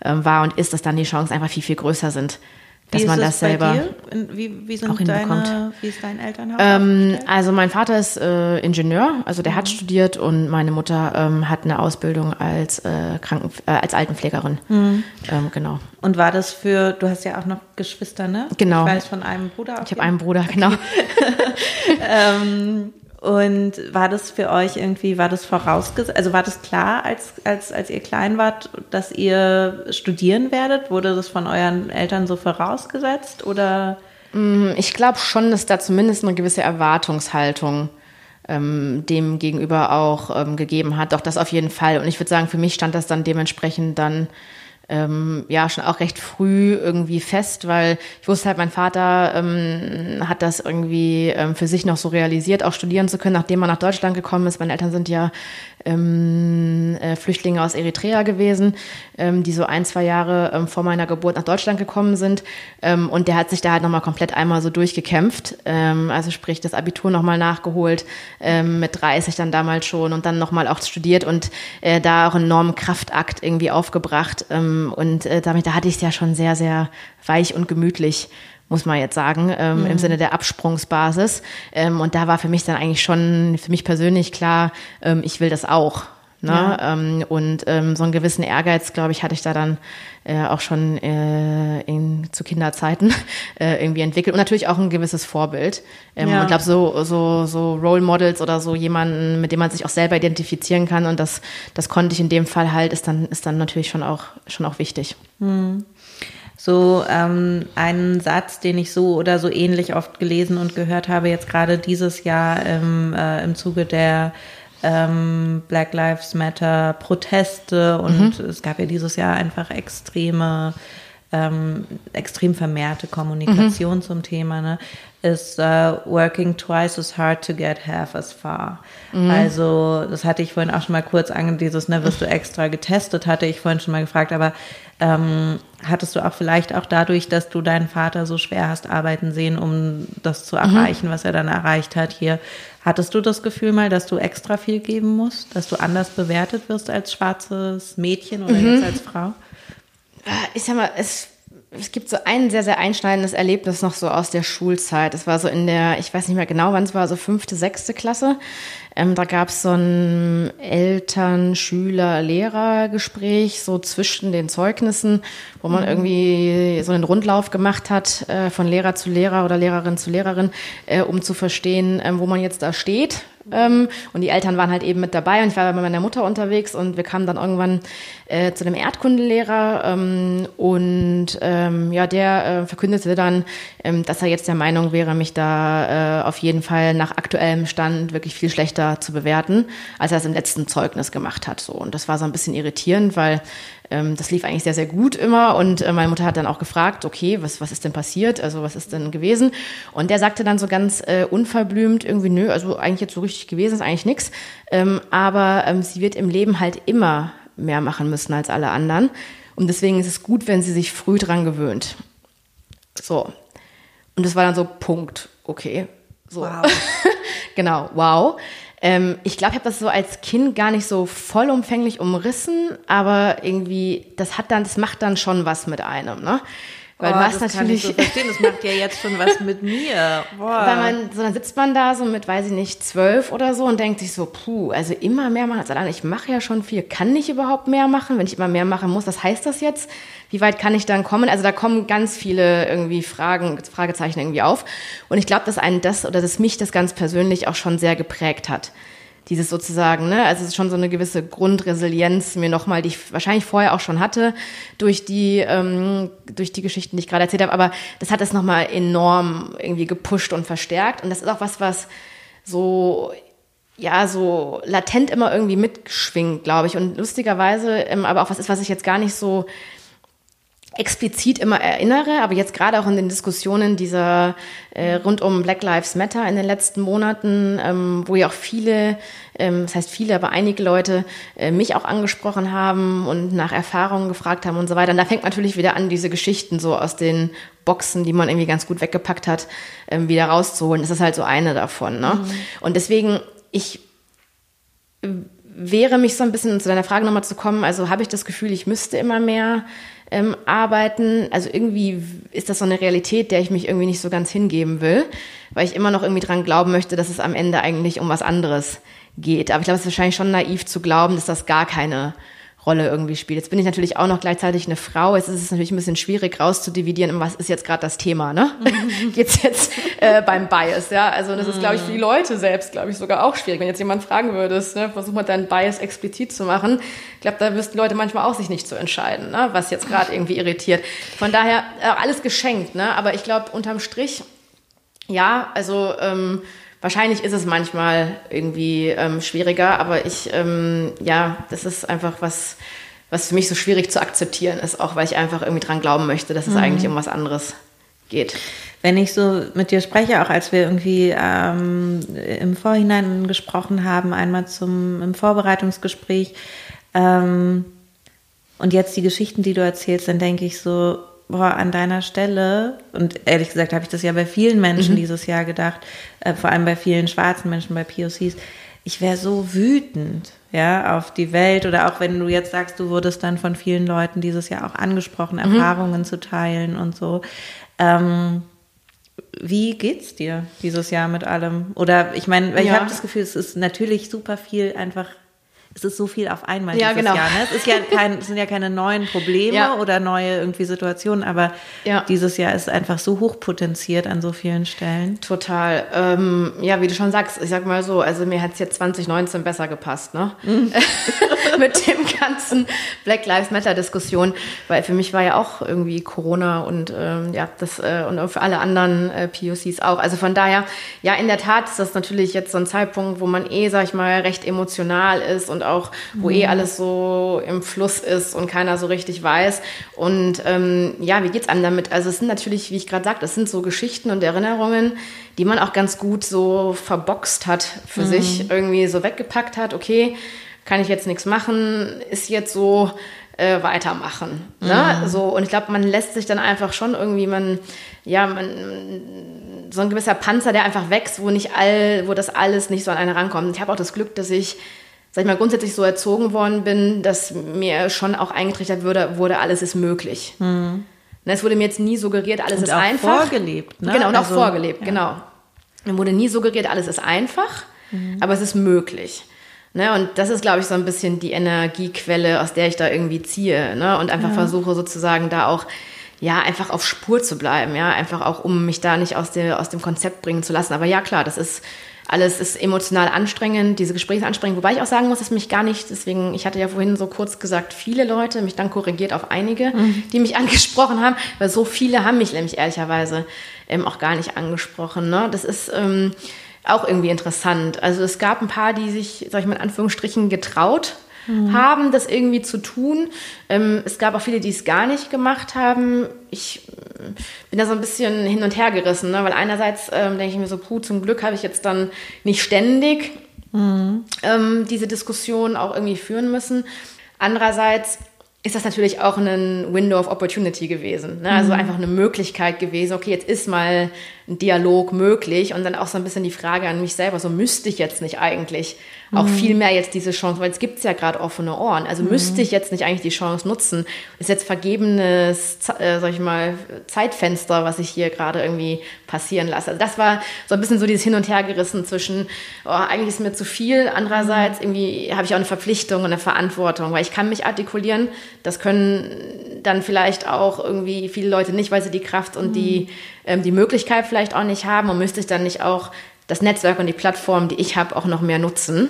ähm, war und ist, dass dann die Chancen einfach viel viel größer sind, dass man das selber Wie, wie auch hinbekommt. deine, wie ist dein Elternhaus? ähm, also mein Vater ist äh, Ingenieur, also der hat studiert und meine Mutter ähm, hat eine Ausbildung als äh, Kranken äh, als Altenpflegerin. Ähm, genau. Und war das für, du hast ja auch noch Geschwister, ne? Genau. Ich weiß von einem Bruder. Ich habe einen Bruder, genau. (laughs) Und war das für euch irgendwie, war das vorausgesetzt, also war das klar, als, als, als ihr klein wart, dass ihr studieren werdet? Wurde das von euren Eltern so vorausgesetzt oder? Ich glaube schon, dass da zumindest eine gewisse Erwartungshaltung ähm, dem gegenüber auch ähm, gegeben hat. Doch das auf jeden Fall. Und ich würde sagen, für mich stand das dann dementsprechend dann ähm, ja schon auch recht früh irgendwie fest, weil ich wusste halt, mein Vater ähm, hat das irgendwie ähm, für sich noch so realisiert, auch studieren zu können, nachdem er nach Deutschland gekommen ist. Meine Eltern sind ja ähm, äh, Flüchtlinge aus Eritrea gewesen, ähm, die so ein, zwei Jahre ähm, vor meiner Geburt nach Deutschland gekommen sind. Ähm, und der hat sich da halt nochmal komplett einmal so durchgekämpft. Ähm, also sprich, das Abitur nochmal nachgeholt, ähm, mit 30 dann damals schon und dann nochmal auch studiert und äh, da auch einen enormen Kraftakt irgendwie aufgebracht. Ähm, und äh, damit, da hatte ich es ja schon sehr, sehr weich und gemütlich muss man jetzt sagen, ähm, im Sinne der Absprungsbasis. Ähm, und da war für mich dann eigentlich schon, für mich persönlich klar, ähm, ich will das auch. Ne? Ähm, und ähm, so einen gewissen Ehrgeiz, glaube ich, hatte ich da dann äh, auch schon äh, in, zu Kinderzeiten (laughs) äh, irgendwie entwickelt. Und natürlich auch ein gewisses Vorbild. Ähm, Ja. Und glaube, so, so, so Role Models oder so jemanden, mit dem man sich auch selber identifizieren kann. Und das, das konnte ich in dem Fall halt, ist dann, ist dann natürlich schon auch, schon auch wichtig. So ähm, einen Satz, den ich so oder so ähnlich oft gelesen und gehört habe, jetzt gerade dieses Jahr im, äh, im Zuge der ähm, Black Lives Matter Proteste und es gab ja dieses Jahr einfach extreme, ähm, extrem vermehrte Kommunikation zum Thema, ne? Ist äh, working twice as hard to get half as far. Also das hatte ich vorhin auch schon mal kurz ange, dieses, ne, wirst du extra getestet, hatte ich vorhin schon mal gefragt, aber ähm, hattest du auch vielleicht auch dadurch, dass du deinen Vater so schwer hast arbeiten sehen, um das zu erreichen, was er dann erreicht hat hier, hattest du das Gefühl mal, dass du extra viel geben musst, dass du anders bewertet wirst als schwarzes Mädchen oder jetzt als Frau? ich sag mal, es, es gibt so ein sehr, sehr einschneidendes Erlebnis noch so aus der Schulzeit. Es war so in der, ich weiß nicht mehr genau, wann es war, so fünfte, sechste Klasse. Ähm, da gab es so ein Eltern-, Schüler-, Lehrer-Gespräch so zwischen den Zeugnissen, wo man irgendwie so einen Rundlauf gemacht hat äh, von Lehrer zu Lehrer oder Lehrerin zu Lehrerin, äh, um zu verstehen, ähm, wo man jetzt da steht. Ähm, und die Eltern waren halt eben mit dabei und ich war bei meiner Mutter unterwegs und wir kamen dann irgendwann äh, zu dem Erdkundelehrer ähm, und ähm, ja, der äh, verkündete dann, ähm, dass er jetzt der Meinung wäre, mich da äh, auf jeden Fall nach aktuellem Stand wirklich viel schlechter zu bewerten, als er es im letzten Zeugnis gemacht hat. So. Und das war so ein bisschen irritierend, weil ähm, das lief eigentlich sehr, sehr gut immer. Und äh, meine Mutter hat dann auch gefragt, okay, was, was ist denn passiert? Also was ist denn gewesen? Und der sagte dann so ganz äh, unverblümt irgendwie, nö, also eigentlich jetzt so richtig gewesen ist eigentlich nichts. Ähm, aber ähm, sie wird im Leben halt immer mehr machen müssen als alle anderen. Und deswegen ist es gut, wenn sie sich früh dran gewöhnt. So. Und das war dann so Punkt. Okay. So. Wow. (laughs) genau, wow. Ähm, ich glaube, ich habe das so als Kind gar nicht so vollumfänglich umrissen, aber irgendwie, das hat dann, das macht dann schon was mit einem, ne? Weil oh, hast das natürlich. Kann ich so verstehen. Das macht ja jetzt schon was mit mir. (laughs) Boah. Weil man, so dann sitzt man da so mit, weiß ich nicht, zwölf oder so und denkt sich so, puh, also immer mehr machen als alleine. Ich mache ja schon viel. Kann ich überhaupt mehr machen? Wenn ich immer mehr machen muss, was heißt das jetzt? Wie weit kann ich dann kommen? Also da kommen ganz viele irgendwie Fragen, Fragezeichen irgendwie auf. Und ich glaube, dass einen das oder dass mich das ganz persönlich auch schon sehr geprägt hat dieses sozusagen, ne, also es ist schon so eine gewisse Grundresilienz mir nochmal, die ich wahrscheinlich vorher auch schon hatte durch die ähm, durch die Geschichten, die ich gerade erzählt habe, aber das hat es nochmal enorm irgendwie gepusht und verstärkt. Und das ist auch was, was so ja so latent immer irgendwie mitschwingt, glaube ich. Und lustigerweise, ähm, aber auch was ist, was ich jetzt gar nicht so explizit immer erinnere, aber jetzt gerade auch in den Diskussionen dieser äh, rund um Black Lives Matter in den letzten Monaten, ähm, wo ja auch viele, ähm, das heißt viele, aber einige Leute äh, mich auch angesprochen haben und nach Erfahrungen gefragt haben und so weiter. Und da fängt natürlich wieder an, diese Geschichten so aus den Boxen, die man irgendwie ganz gut weggepackt hat, ähm, wieder rauszuholen. Das ist halt so eine davon. Ne? Mhm. Und deswegen, ich wäre mich so ein bisschen zu deiner Frage nochmal zu kommen, also habe ich das Gefühl, ich müsste immer mehr ähm, arbeiten. Also irgendwie ist das so eine Realität, der ich mich irgendwie nicht so ganz hingeben will, weil ich immer noch irgendwie dran glauben möchte, dass es am Ende eigentlich um was anderes geht. Aber ich glaube, es ist wahrscheinlich schon naiv zu glauben, dass das gar keine Rolle irgendwie spielt. Jetzt bin ich natürlich auch noch gleichzeitig eine Frau. Jetzt ist es natürlich ein bisschen schwierig rauszudividieren, was ist jetzt gerade das Thema, ne? Mhm. (laughs) Geht's jetzt äh, beim Bias, ja? Also das ist, glaube ich, für die Leute selbst, glaube ich, sogar auch schwierig. Wenn jetzt jemand fragen würdest, ne, versuch mal deinen Bias explizit zu machen, ich glaube, da wüssten Leute manchmal auch sich nicht zu entscheiden, ne? was jetzt gerade irgendwie irritiert. Von daher äh, alles geschenkt, ne? Aber ich glaube, unterm Strich, ja, also ähm, Wahrscheinlich ist es manchmal irgendwie ähm, schwieriger, aber ich, ähm, ja, das ist einfach was, was für mich so schwierig zu akzeptieren ist, auch weil ich einfach irgendwie dran glauben möchte, dass es mhm. eigentlich um was anderes geht. Wenn ich so mit dir spreche, auch als wir irgendwie ähm, im Vorhinein gesprochen haben, einmal zum im Vorbereitungsgespräch ähm, und jetzt die Geschichten, die du erzählst, dann denke ich so, boah, an deiner Stelle, und ehrlich gesagt habe ich das ja bei vielen Menschen mhm. dieses Jahr gedacht, äh, vor allem bei vielen schwarzen Menschen, bei POCs, ich wäre so wütend, ja, auf die Welt oder auch wenn du jetzt sagst, du wurdest dann von vielen Leuten dieses Jahr auch angesprochen, mhm. Erfahrungen zu teilen und so. Ähm, wie geht's dir dieses Jahr mit allem? Oder ich meine, ich ja. habe das Gefühl, es ist natürlich super viel einfach es ist so viel auf einmal ja, dieses genau. Jahr. Ne? Es, ist ja (laughs) kein, es sind ja keine neuen Probleme ja. oder neue irgendwie Situationen, aber ja. dieses Jahr ist einfach so hochpotenziert an so vielen Stellen. Total. Ähm, ja, wie du schon sagst, ich sag mal so, also mir hat es jetzt 2019 besser gepasst, ne? Mhm. (laughs) Mit dem ganzen Black Lives Matter Diskussion, weil für mich war ja auch irgendwie Corona und ähm, ja, das äh, und für alle anderen äh, POCs auch. Also von daher, ja, in der Tat ist das natürlich jetzt so ein Zeitpunkt, wo man eh, sag ich mal, recht emotional ist und auch, wo mhm. eh alles so im Fluss ist und keiner so richtig weiß. Und ähm, ja, wie geht's einem damit? Also es sind natürlich, wie ich gerade sagte, es sind so Geschichten und Erinnerungen, die man auch ganz gut so verboxt hat für mhm. sich, irgendwie so weggepackt hat, okay, kann ich jetzt nichts machen, ist jetzt so, äh, weitermachen. Ne? Mhm. So, und ich glaube, man lässt sich dann einfach schon irgendwie, man, ja, man, so ein gewisser Panzer, der einfach wächst, wo nicht all, wo das alles nicht so an einen rankommt. Ich habe auch das Glück, dass ich sag ich mal, grundsätzlich so erzogen worden bin, dass mir schon auch eingetrichtert wurde, wurde alles ist möglich. Mhm. Es wurde mir jetzt nie suggeriert, alles und ist auch einfach. vorgelebt, ne? Genau, und also, auch vorgelebt, ja. genau. Mir wurde nie suggeriert, alles ist einfach, mhm. aber es ist möglich. Ne, und das ist, glaube ich, so ein bisschen die Energiequelle, aus der ich da irgendwie ziehe. Ne, und einfach ja. versuche sozusagen da auch, ja, einfach auf Spur zu bleiben. Ja, einfach auch, um mich da nicht aus, der, aus dem Konzept bringen zu lassen. Aber ja, klar, das ist alles ist emotional anstrengend, diese Gespräche anstrengend, wobei ich auch sagen muss, dass mich gar nicht, deswegen, ich hatte ja vorhin so kurz gesagt, viele Leute, mich dann korrigiert auf einige, mhm. die mich (laughs) angesprochen haben, weil so viele haben mich nämlich ehrlicherweise ähm, auch gar nicht angesprochen. Ne? Das ist ähm, auch irgendwie interessant. Also es gab ein paar, die sich, sag ich mal in Anführungsstrichen, getraut mhm. haben, das irgendwie zu tun. Ähm, es gab auch viele, die es gar nicht gemacht haben. Ich äh, bin da so ein bisschen hin und her gerissen, ne? weil einerseits ähm, denke ich mir so, puh, zum Glück habe ich jetzt dann nicht ständig mhm. ähm, diese Diskussion auch irgendwie führen müssen. Andererseits ist das natürlich auch ein Window of Opportunity gewesen. Ne? Also mhm. einfach eine Möglichkeit gewesen, okay, jetzt ist mal ein Dialog möglich und dann auch so ein bisschen die Frage an mich selber, so müsste ich jetzt nicht eigentlich auch viel mehr jetzt diese Chance, weil es gibt ja gerade offene Ohren. Also müsste ich jetzt nicht eigentlich die Chance nutzen. Ist jetzt vergebenes, äh, sag ich mal, Zeitfenster, was ich hier gerade irgendwie passieren lasse. Also das war so ein bisschen so dieses Hin und Her gerissen zwischen, oh, eigentlich ist mir zu viel, andererseits irgendwie habe ich auch eine Verpflichtung und eine Verantwortung, weil ich kann mich artikulieren. Das können dann vielleicht auch irgendwie viele Leute nicht, weil sie die Kraft und die, ähm, die Möglichkeit vielleicht auch nicht haben und müsste ich dann nicht auch das Netzwerk und die Plattform, die ich habe, auch noch mehr nutzen,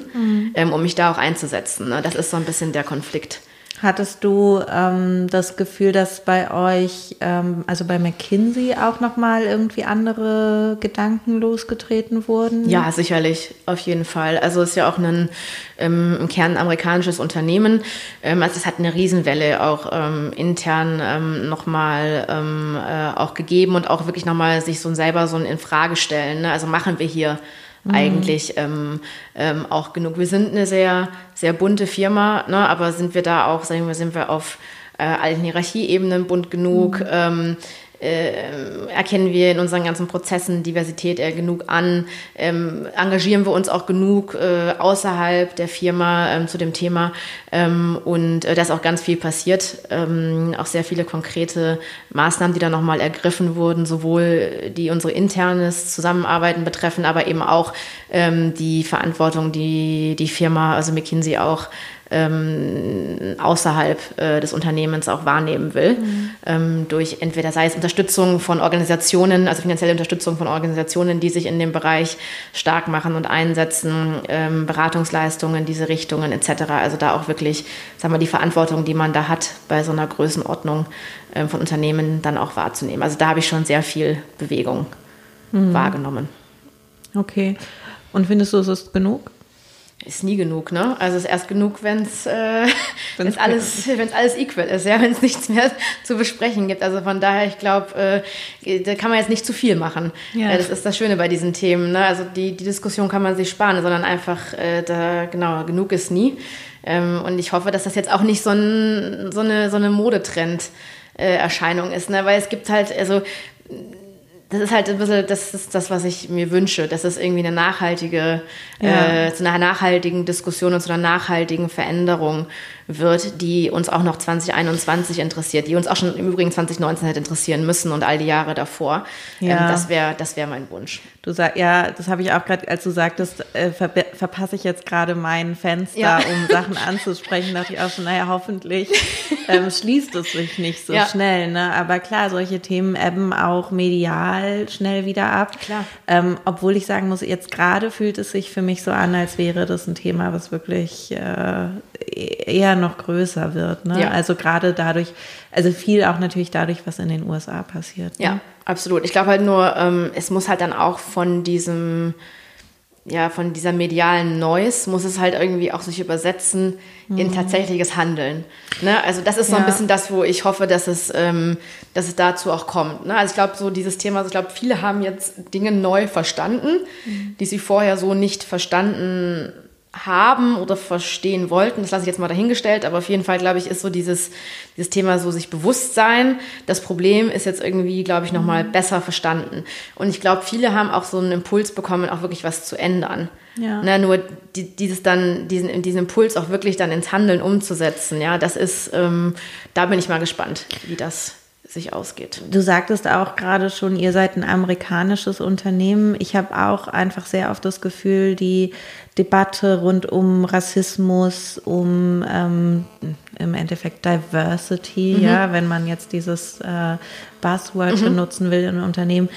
ähm, um mich da auch einzusetzen. Ne? Das ist so ein bisschen der Konflikt. Hattest du ähm, das Gefühl, dass bei euch, ähm, also bei McKinsey auch nochmal irgendwie andere Gedanken losgetreten wurden? Ja, sicherlich, auf jeden Fall. Also es ist ja auch ein ähm, im Kern amerikanisches Unternehmen. Ähm, also es hat eine Riesenwelle auch ähm, intern ähm, nochmal ähm, äh, auch gegeben und auch wirklich nochmal sich so selber so ein in Frage stellen. Ne? Also machen wir hier eigentlich ähm, ähm, auch genug. Wir sind eine sehr, sehr bunte Firma, ne? aber sind wir da auch, sagen wir, sind wir auf äh, allen Hierarchieebenen bunt genug? Ähm, äh, erkennen wir in unseren ganzen Prozessen Diversität eher genug an? Ähm, engagieren wir uns auch genug äh, außerhalb der Firma ähm, zu dem Thema? Ähm, und äh, da ist auch ganz viel passiert. Ähm, auch sehr viele konkrete Maßnahmen, die da nochmal ergriffen wurden, sowohl die unsere internes Zusammenarbeiten betreffen, aber eben auch ähm, die Verantwortung, die die Firma, also McKinsey auch ähm, außerhalb äh, des Unternehmens auch wahrnehmen will. Mhm. Ähm, durch entweder sei es Unterstützung von Organisationen, also finanzielle Unterstützung von Organisationen, die sich in dem Bereich stark machen und einsetzen, ähm, Beratungsleistungen diese Richtungen etc. Also da auch wirklich, sagen wir, die Verantwortung, die man da hat, bei so einer Größenordnung ähm, von Unternehmen dann auch wahrzunehmen. Also da habe ich schon sehr viel Bewegung Mhm. wahrgenommen. Okay. Und findest du, es ist genug? Ist nie genug, ne? Also es ist erst genug, wenn es äh, (laughs) Wenn's wenn's alles, wenn's alles equal ist, ja, (laughs) wenn es nichts mehr zu besprechen gibt. Also von daher, ich glaube, äh, da kann man jetzt nicht zu viel machen. Ja. Äh, das ist das Schöne bei diesen Themen. Ne? Also die, die Diskussion kann man sich sparen, sondern einfach, äh, da, genau, genug ist nie. Ähm, und ich hoffe, dass das jetzt auch nicht so, ein, so eine, so eine Modetrend-Erscheinung ist, ne? Weil es gibt halt, also das ist halt ein bisschen, das ist das, was ich mir wünsche, dass es irgendwie eine nachhaltige, Ja. äh, zu einer nachhaltigen Diskussion und zu einer nachhaltigen Veränderung wird, die uns auch noch 2021 interessiert, die uns auch schon im Übrigen 2019 hätte interessieren müssen und all die Jahre davor. Ja. Ähm, das wäre das wäre mein Wunsch. Du sag, ja, das habe ich auch gerade, als du sagtest, äh, verbe- verpasse ich jetzt gerade mein Fenster, Ja. um Sachen anzusprechen, dachte ich auch schon, naja, hoffentlich ähm, (laughs) schließt es sich nicht so Ja. schnell. Ne? Aber klar, solche Themen ebben auch medial schnell wieder ab. Klar. Ähm, obwohl ich sagen muss, jetzt gerade fühlt es sich für mich so an, als wäre das ein Thema, was wirklich äh, eher noch größer wird. Ne? Ja. Also gerade dadurch, also viel auch natürlich dadurch, was in den USA passiert. Ne? Ja, absolut. Ich glaube halt nur, ähm, es muss halt dann auch von diesem, ja, von dieser medialen Noise, muss es halt irgendwie auch sich übersetzen in tatsächliches Handeln. Ne? Also das ist so ein Mhm. Ja. bisschen das, wo ich hoffe, dass es, ähm, dass es dazu auch kommt. Ne? Also ich glaube, so dieses Thema, also ich glaube, viele haben jetzt Dinge neu verstanden, Mhm. die sie vorher so nicht verstanden haben oder verstehen wollten. Das lasse ich jetzt mal dahingestellt, aber auf jeden Fall, glaube ich, ist so dieses, dieses Thema so sich bewusst sein. Das Problem ist jetzt irgendwie, glaube ich, nochmal Mhm. besser verstanden. Und ich glaube, viele haben auch so einen Impuls bekommen, auch wirklich was zu ändern. Ja. Ne, nur die, dieses dann, diesen, diesen Impuls auch wirklich dann ins Handeln umzusetzen, ja, das ist, ähm, da bin ich mal gespannt, wie das sich ausgeht. Du sagtest auch gerade schon, ihr seid ein amerikanisches Unternehmen. Ich habe auch einfach sehr oft das Gefühl, die Debatte rund um Rassismus, um ähm, im Endeffekt Diversity, ja, wenn man jetzt dieses äh, Buzzword benutzen will in Unternehmen,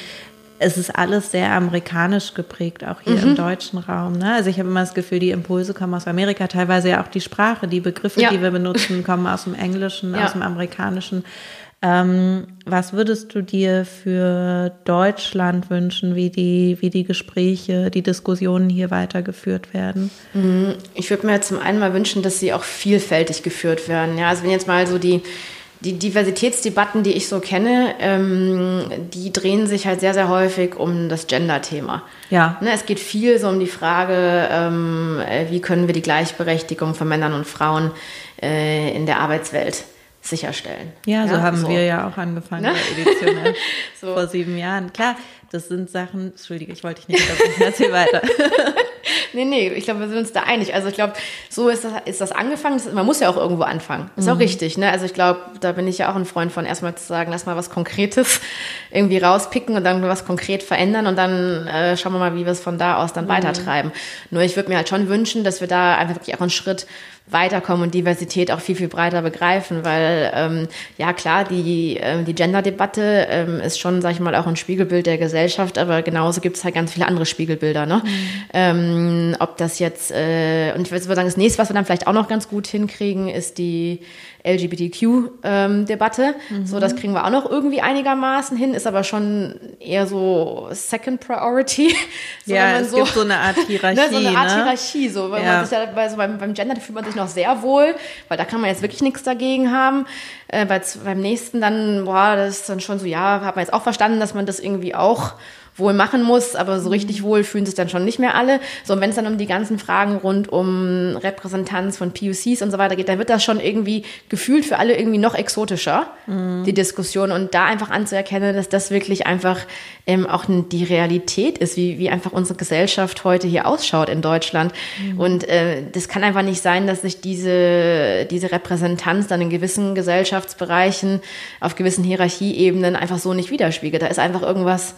es ist alles sehr amerikanisch geprägt, auch hier im deutschen Raum. Ne? Also ich habe immer das Gefühl, die Impulse kommen aus Amerika, teilweise ja auch die Sprache, die Begriffe, Ja. die wir benutzen, kommen aus dem Englischen, Ja. aus dem Amerikanischen. Ähm, was würdest du dir für Deutschland wünschen, wie die, wie die Gespräche, die Diskussionen hier weitergeführt werden? Ich würde mir zum einen mal wünschen, dass sie auch vielfältig geführt werden. Ja, also wenn jetzt mal so die, die Diversitätsdebatten, die ich so kenne, ähm, die drehen sich halt sehr, sehr häufig um das Gender-Thema. Ja. Ne, es geht viel so um die Frage, ähm, äh, wie können wir die Gleichberechtigung von Männern und Frauen äh, in der Arbeitswelt sicherstellen. Ja, so haben wir ja auch angefangen Ne? bei Edition (laughs) So. vor sieben Jahren. Klar, das sind Sachen, Entschuldige, ich wollte dich nicht unterbrechen, erzähl weiter. (laughs) nee, nee, ich glaube, wir sind uns da einig. Also ich glaube, so ist das, ist das angefangen. Man muss ja auch irgendwo anfangen. Ist auch richtig, ne? Also ich glaube, da bin ich ja auch ein Freund von, erstmal zu sagen, lass mal was Konkretes (laughs) irgendwie rauspicken und dann was konkret verändern und dann äh, schauen wir mal, wie wir es von da aus dann weitertreiben. Nur ich würde mir halt schon wünschen, dass wir da einfach wirklich auch einen Schritt weiterkommen und Diversität auch viel, viel breiter begreifen, weil ähm, ja klar, die, ähm, die Gender-Debatte ähm, ist schon, sag ich mal, auch ein Spiegelbild der Gesellschaft, aber genauso gibt es halt ganz viele andere Spiegelbilder. Ne? Ähm, ob das jetzt, äh, und ich würde sagen, das nächste, was wir dann vielleicht auch noch ganz gut hinkriegen, ist die LGBTQ-Debatte. Ähm, So, das kriegen wir auch noch irgendwie einigermaßen hin, ist aber schon eher so Second Priority. (laughs) so, ja, es gibt so eine Art Hierarchie. (laughs) ne, so eine Art ne? Hierarchie, so, weil Ja. man sich ja bei, so beim, beim Gender fühlt man sich noch sehr wohl, weil da kann man jetzt wirklich nichts dagegen haben. Äh, bei, beim nächsten dann, boah, das ist dann schon so, ja, hat man jetzt auch verstanden, dass man das irgendwie auch wohl machen muss, aber so richtig wohl fühlen sich dann schon nicht mehr alle. So, und wenn es dann um die ganzen Fragen rund um Repräsentanz von POCs und so weiter geht, dann wird das schon irgendwie gefühlt für alle irgendwie noch exotischer, die Diskussion. Und da einfach anzuerkennen, dass das wirklich einfach ähm, auch die Realität ist, wie, wie einfach unsere Gesellschaft heute hier ausschaut in Deutschland. Und äh, das kann einfach nicht sein, dass sich diese, diese Repräsentanz dann in gewissen Gesellschaftsbereichen, auf gewissen Hierarchieebenen einfach so nicht widerspiegelt. Da ist einfach irgendwas,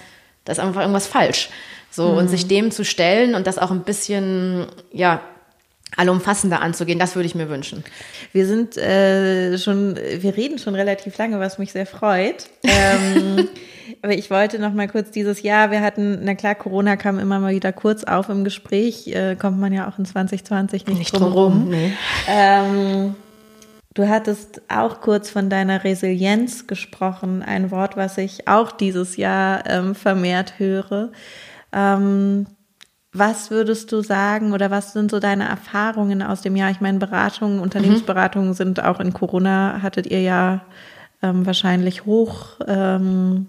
da ist einfach irgendwas falsch. So, und sich dem zu stellen und das auch ein bisschen, ja, allumfassender anzugehen, das würde ich mir wünschen. Wir sind äh, schon, wir reden schon relativ lange, was mich sehr freut. Ähm, (laughs) aber ich wollte noch mal kurz dieses Jahr, wir hatten, na klar, Corona kam immer mal wieder kurz auf im Gespräch, äh, kommt man ja auch in 2020 nicht, drum rum. Nee. Ähm, du hattest auch kurz von deiner Resilienz gesprochen, ein Wort, was ich auch dieses Jahr ähm, vermehrt höre. Ähm, was würdest du sagen oder was sind so deine Erfahrungen aus dem Jahr? Ich meine, Beratungen, Unternehmensberatungen sind auch in Corona, hattet ihr ja ähm, wahrscheinlich hoch, ähm,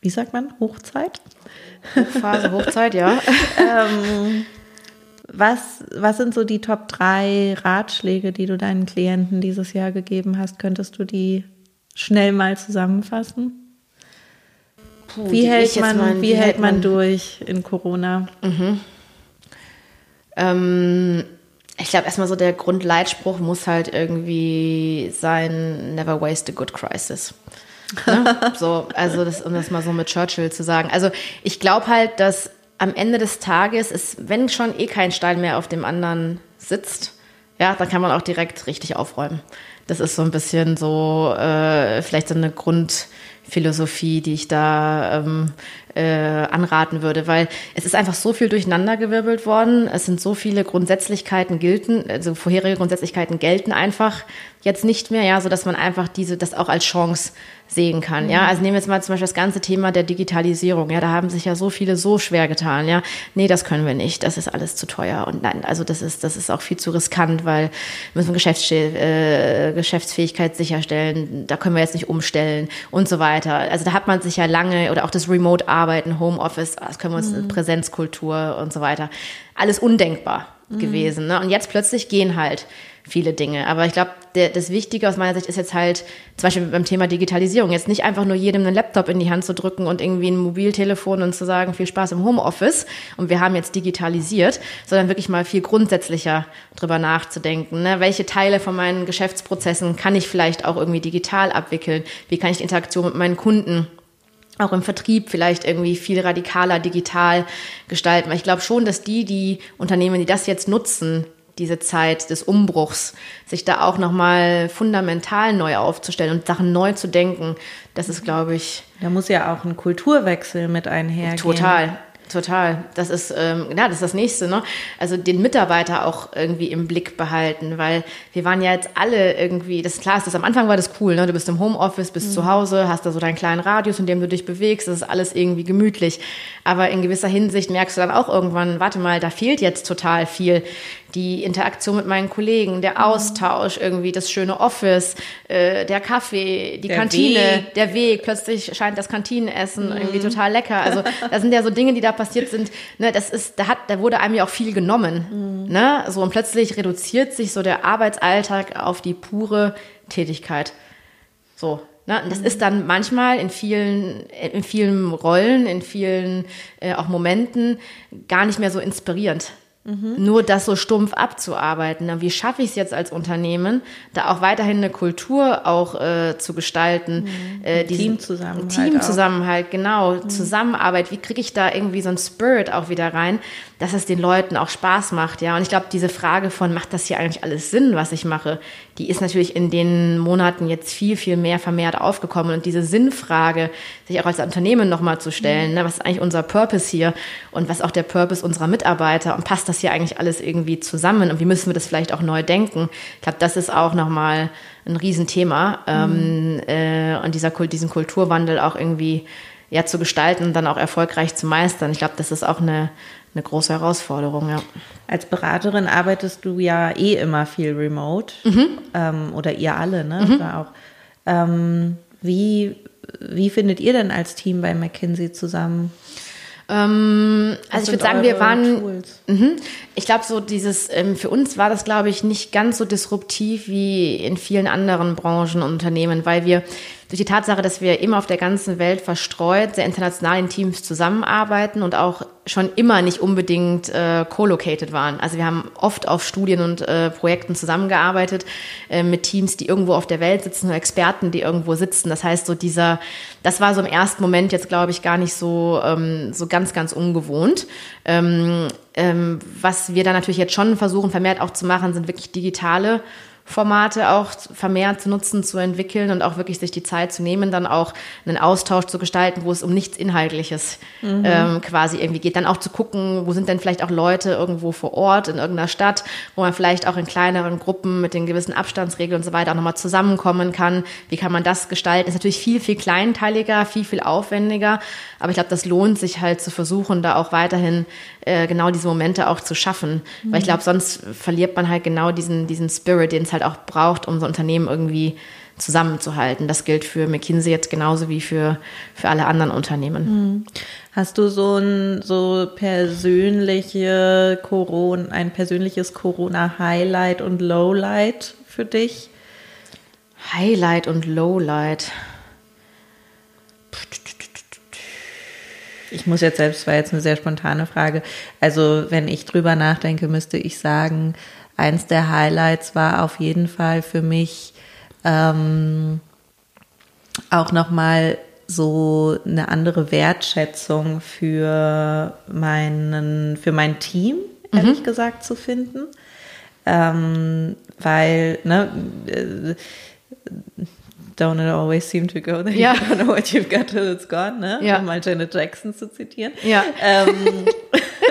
wie sagt man, Hochzeit? Hochphase, Hochzeit, ja. (laughs) was, was sind so die Top drei Ratschläge, die du deinen Klienten dieses Jahr gegeben hast? Könntest du die schnell mal zusammenfassen? Puh, Wie hält man, mal- wie hält man durch in Corona? Ähm, ich glaube, erstmal so der Grundleitspruch muss halt irgendwie sein, never waste a good crisis. Ne? (laughs) so, also das, um das mal so mit Churchill zu sagen. Also ich glaube halt, dass am Ende des Tages ist, wenn schon eh kein Stein mehr auf dem anderen sitzt, ja, dann kann man auch direkt richtig aufräumen. Das ist so ein bisschen so äh, vielleicht so eine Grundphilosophie, die ich da ähm, äh, anraten würde, weil es ist einfach so viel durcheinandergewirbelt worden. Es sind so viele Grundsätzlichkeiten gelten, also vorherige Grundsätzlichkeiten gelten einfach jetzt nicht mehr, ja, so dass man einfach diese das auch als Chance sehen kann, ja. Also nehmen wir jetzt mal zum Beispiel das ganze Thema der Digitalisierung, ja, da haben sich ja so viele so schwer getan, ja. Nee, das können wir nicht, das ist alles zu teuer und nein, also das ist das ist auch viel zu riskant, weil wir müssen Geschäfts äh, Geschäftsfähigkeit sicherstellen, da können wir jetzt nicht umstellen und so weiter. Also da hat man sich ja lange oder auch das Remote Arbeiten, Homeoffice, das können wir uns Präsenzkultur und so weiter, alles undenkbar gewesen. Ne? Und jetzt plötzlich gehen halt viele Dinge. Aber ich glaube, das Wichtige aus meiner Sicht ist jetzt halt, zum Beispiel beim Thema Digitalisierung, jetzt nicht einfach nur jedem einen Laptop in die Hand zu drücken und irgendwie ein Mobiltelefon und zu sagen, viel Spaß im Homeoffice und wir haben jetzt digitalisiert, sondern wirklich mal viel grundsätzlicher drüber nachzudenken. Ne? Welche Teile von meinen Geschäftsprozessen kann ich vielleicht auch irgendwie digital abwickeln? Wie kann ich die Interaktion mit meinen Kunden auch im Vertrieb vielleicht irgendwie viel radikaler digital gestalten. Weil ich glaube schon, dass die, die Unternehmen, die das jetzt nutzen, diese Zeit des Umbruchs, sich da auch nochmal fundamental neu aufzustellen und Sachen neu zu denken, das ist, glaube ich, Da muss ja auch ein Kulturwechsel mit einhergehen. Total, total. Das ist, ähm, ja, das ist das Nächste, ne? Also den Mitarbeiter auch irgendwie im Blick behalten, weil wir waren ja jetzt alle irgendwie, das ist klar, das am Anfang war das cool, ne? Du bist im Homeoffice, bist zu Hause, hast da so deinen kleinen Radius, in dem du dich bewegst, das ist alles irgendwie gemütlich. Aber in gewisser Hinsicht merkst du dann auch irgendwann, warte mal, da fehlt jetzt total viel. Die Interaktion mit meinen Kollegen, der Austausch, irgendwie das schöne Office, äh, der Kaffee, die Der Kantine, Weg. der Weg, plötzlich scheint das Kantinenessen irgendwie total lecker. Also (laughs) das sind ja so Dinge, die da passiert sind. Ne, das ist, da hat, da wurde einem ja auch viel genommen. Ne, so und plötzlich reduziert sich so der Arbeitsalltag auf die pure Tätigkeit. So. Ne, das ist dann manchmal in vielen, in vielen Rollen, in vielen äh, auch Momenten gar nicht mehr so inspirierend. Nur das so stumpf abzuarbeiten. Na, Wie schaffe ich es jetzt als Unternehmen, da auch weiterhin eine Kultur auch äh, zu gestalten? Äh, diesen- Teamzusammenhalt Teamzusammenhalt, genau. Zusammenarbeit. Wie kriege ich da irgendwie so einen Spirit auch wieder rein, dass es den Leuten auch Spaß macht, ja? Und ich glaube, diese Frage von, macht das hier eigentlich alles Sinn, was ich mache, die ist natürlich in den Monaten jetzt viel, viel mehr vermehrt aufgekommen. Und diese Sinnfrage, sich auch als Unternehmen nochmal zu stellen, ne? was ist eigentlich unser Purpose hier und was auch der Purpose unserer Mitarbeiter und passt das hier eigentlich alles irgendwie zusammen und wie müssen wir das vielleicht auch neu denken? Ich glaube, das ist auch nochmal ein Riesenthema ähm, äh, und dieser Kult, diesen Kulturwandel auch irgendwie ja zu gestalten und dann auch erfolgreich zu meistern. Ich glaube, das ist auch eine, eine große Herausforderung, ja. Als Beraterin arbeitest du ja eh immer viel remote. Ähm, oder ihr alle, ne? Da auch. Ähm, wie, wie findet ihr denn als Team bei McKinsey zusammen? Ähm, also ich würde sagen, wir waren, Tools? Mhm. ich glaube so dieses, ähm, für uns war das glaube ich nicht ganz so disruptiv wie in vielen anderen Branchen und Unternehmen, weil wir durch die Tatsache, dass wir immer auf der ganzen Welt verstreut, sehr international in Teams zusammenarbeiten und auch schon immer nicht unbedingt äh, co-located waren. Also wir haben oft auf Studien und äh, Projekten zusammengearbeitet äh, mit Teams, die irgendwo auf der Welt sitzen oder Experten, die irgendwo sitzen. Das heißt, so dieser, das war so im ersten Moment jetzt, glaube ich, gar nicht so, ähm, so ganz, ganz ungewohnt. Ähm, ähm, was wir dann natürlich jetzt schon versuchen, vermehrt auch zu machen, sind wirklich digitale Formate auch vermehrt zu nutzen, zu entwickeln und auch wirklich sich die Zeit zu nehmen, dann auch einen Austausch zu gestalten, wo es um nichts Inhaltliches ähm, quasi irgendwie geht. Dann auch zu gucken, wo sind denn vielleicht auch Leute irgendwo vor Ort in irgendeiner Stadt, wo man vielleicht auch in kleineren Gruppen mit den gewissen Abstandsregeln und so weiter auch nochmal zusammenkommen kann. Wie kann man das gestalten? Ist natürlich viel, viel kleinteiliger, viel, viel aufwendiger. Aber ich glaube, das lohnt sich halt zu versuchen, da auch weiterhin äh, genau diese Momente auch zu schaffen. Weil ich glaube, sonst verliert man halt genau diesen, diesen Spirit, den es halt auch braucht, um so ein Unternehmen irgendwie zusammenzuhalten. Das gilt für McKinsey jetzt genauso wie für, für alle anderen Unternehmen. Hast du so ein so persönliche Corona, ein persönliches Corona-Highlight und Lowlight für dich? Highlight und Lowlight. Ich muss jetzt selbst, war jetzt eine sehr spontane Frage. Also, wenn ich drüber nachdenke, müsste ich sagen, eins der Highlights war auf jeden Fall für mich ähm, auch nochmal so eine andere Wertschätzung für meinen, für mein Team, ehrlich gesagt, zu finden. Ähm, weil, ne, äh, don't it always seem to go there. Ja. You don't know what you've got till it's gone, ne? Ja. Um mal Janet Jackson zu zitieren. Ja. Ähm,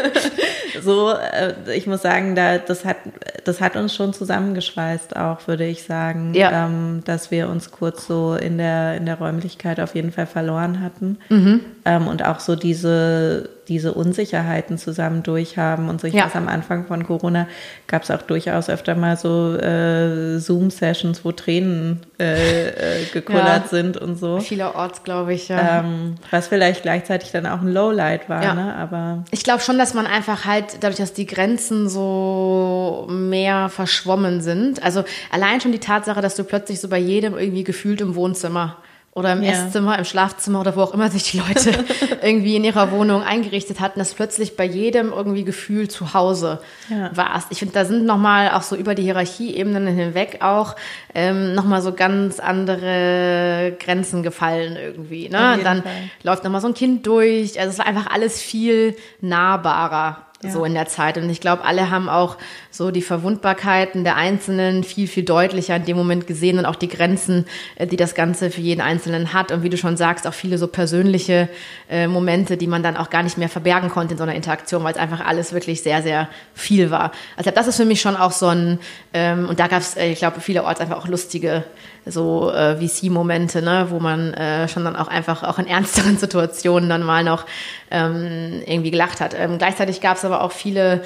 (laughs) so, äh, ich muss sagen, da, das, hat, das hat uns schon zusammengeschweißt, auch würde ich sagen, Ja. ähm, dass wir uns kurz so in der, in der Räumlichkeit auf jeden Fall verloren hatten. Mhm. Ähm, und auch so diese, diese Unsicherheiten zusammen durchhaben. Und so, ich Ja. weiß, am Anfang von Corona gab es auch durchaus öfter mal so äh, Zoom-Sessions, wo Tränen äh, äh, gekullert Ja. sind und so. Vielerorts, glaube ich, ja. Ähm, was vielleicht gleichzeitig dann auch ein Lowlight war, Ja. ne? Aber Ich glaube schon, dass man einfach halt, dadurch, dass die Grenzen so mehr verschwommen sind, also allein schon die Tatsache, dass du plötzlich so bei jedem irgendwie gefühlt im Wohnzimmer oder im Ja. Esszimmer, im Schlafzimmer oder wo auch immer sich die Leute (laughs) irgendwie in ihrer Wohnung eingerichtet hatten, dass plötzlich bei jedem irgendwie Gefühl zu Hause Ja. warst. Ich finde, da sind nochmal auch so über die Hierarchieebenen hinweg auch ähm, nochmal so ganz andere Grenzen gefallen irgendwie. Ne? Dann Fall. läuft nochmal so ein Kind durch. Also es war einfach alles viel nahbarer so in der Zeit. Und ich glaube, alle haben auch so die Verwundbarkeiten der Einzelnen viel, viel deutlicher in dem Moment gesehen und auch die Grenzen, äh, die das Ganze für jeden Einzelnen hat. Und wie du schon sagst, auch viele so persönliche äh, Momente, die man dann auch gar nicht mehr verbergen konnte in so einer Interaktion, weil es einfach alles wirklich sehr, sehr viel war. Also das ist für mich schon auch so ein, ähm, und da gab es, äh, ich glaube, vielerorts einfach auch lustige so äh, VC-Momente, ne, wo man äh, schon dann auch einfach auch in ernsteren (laughs) Situationen dann mal noch ähm, irgendwie gelacht hat. Ähm, gleichzeitig gab es aber auch viele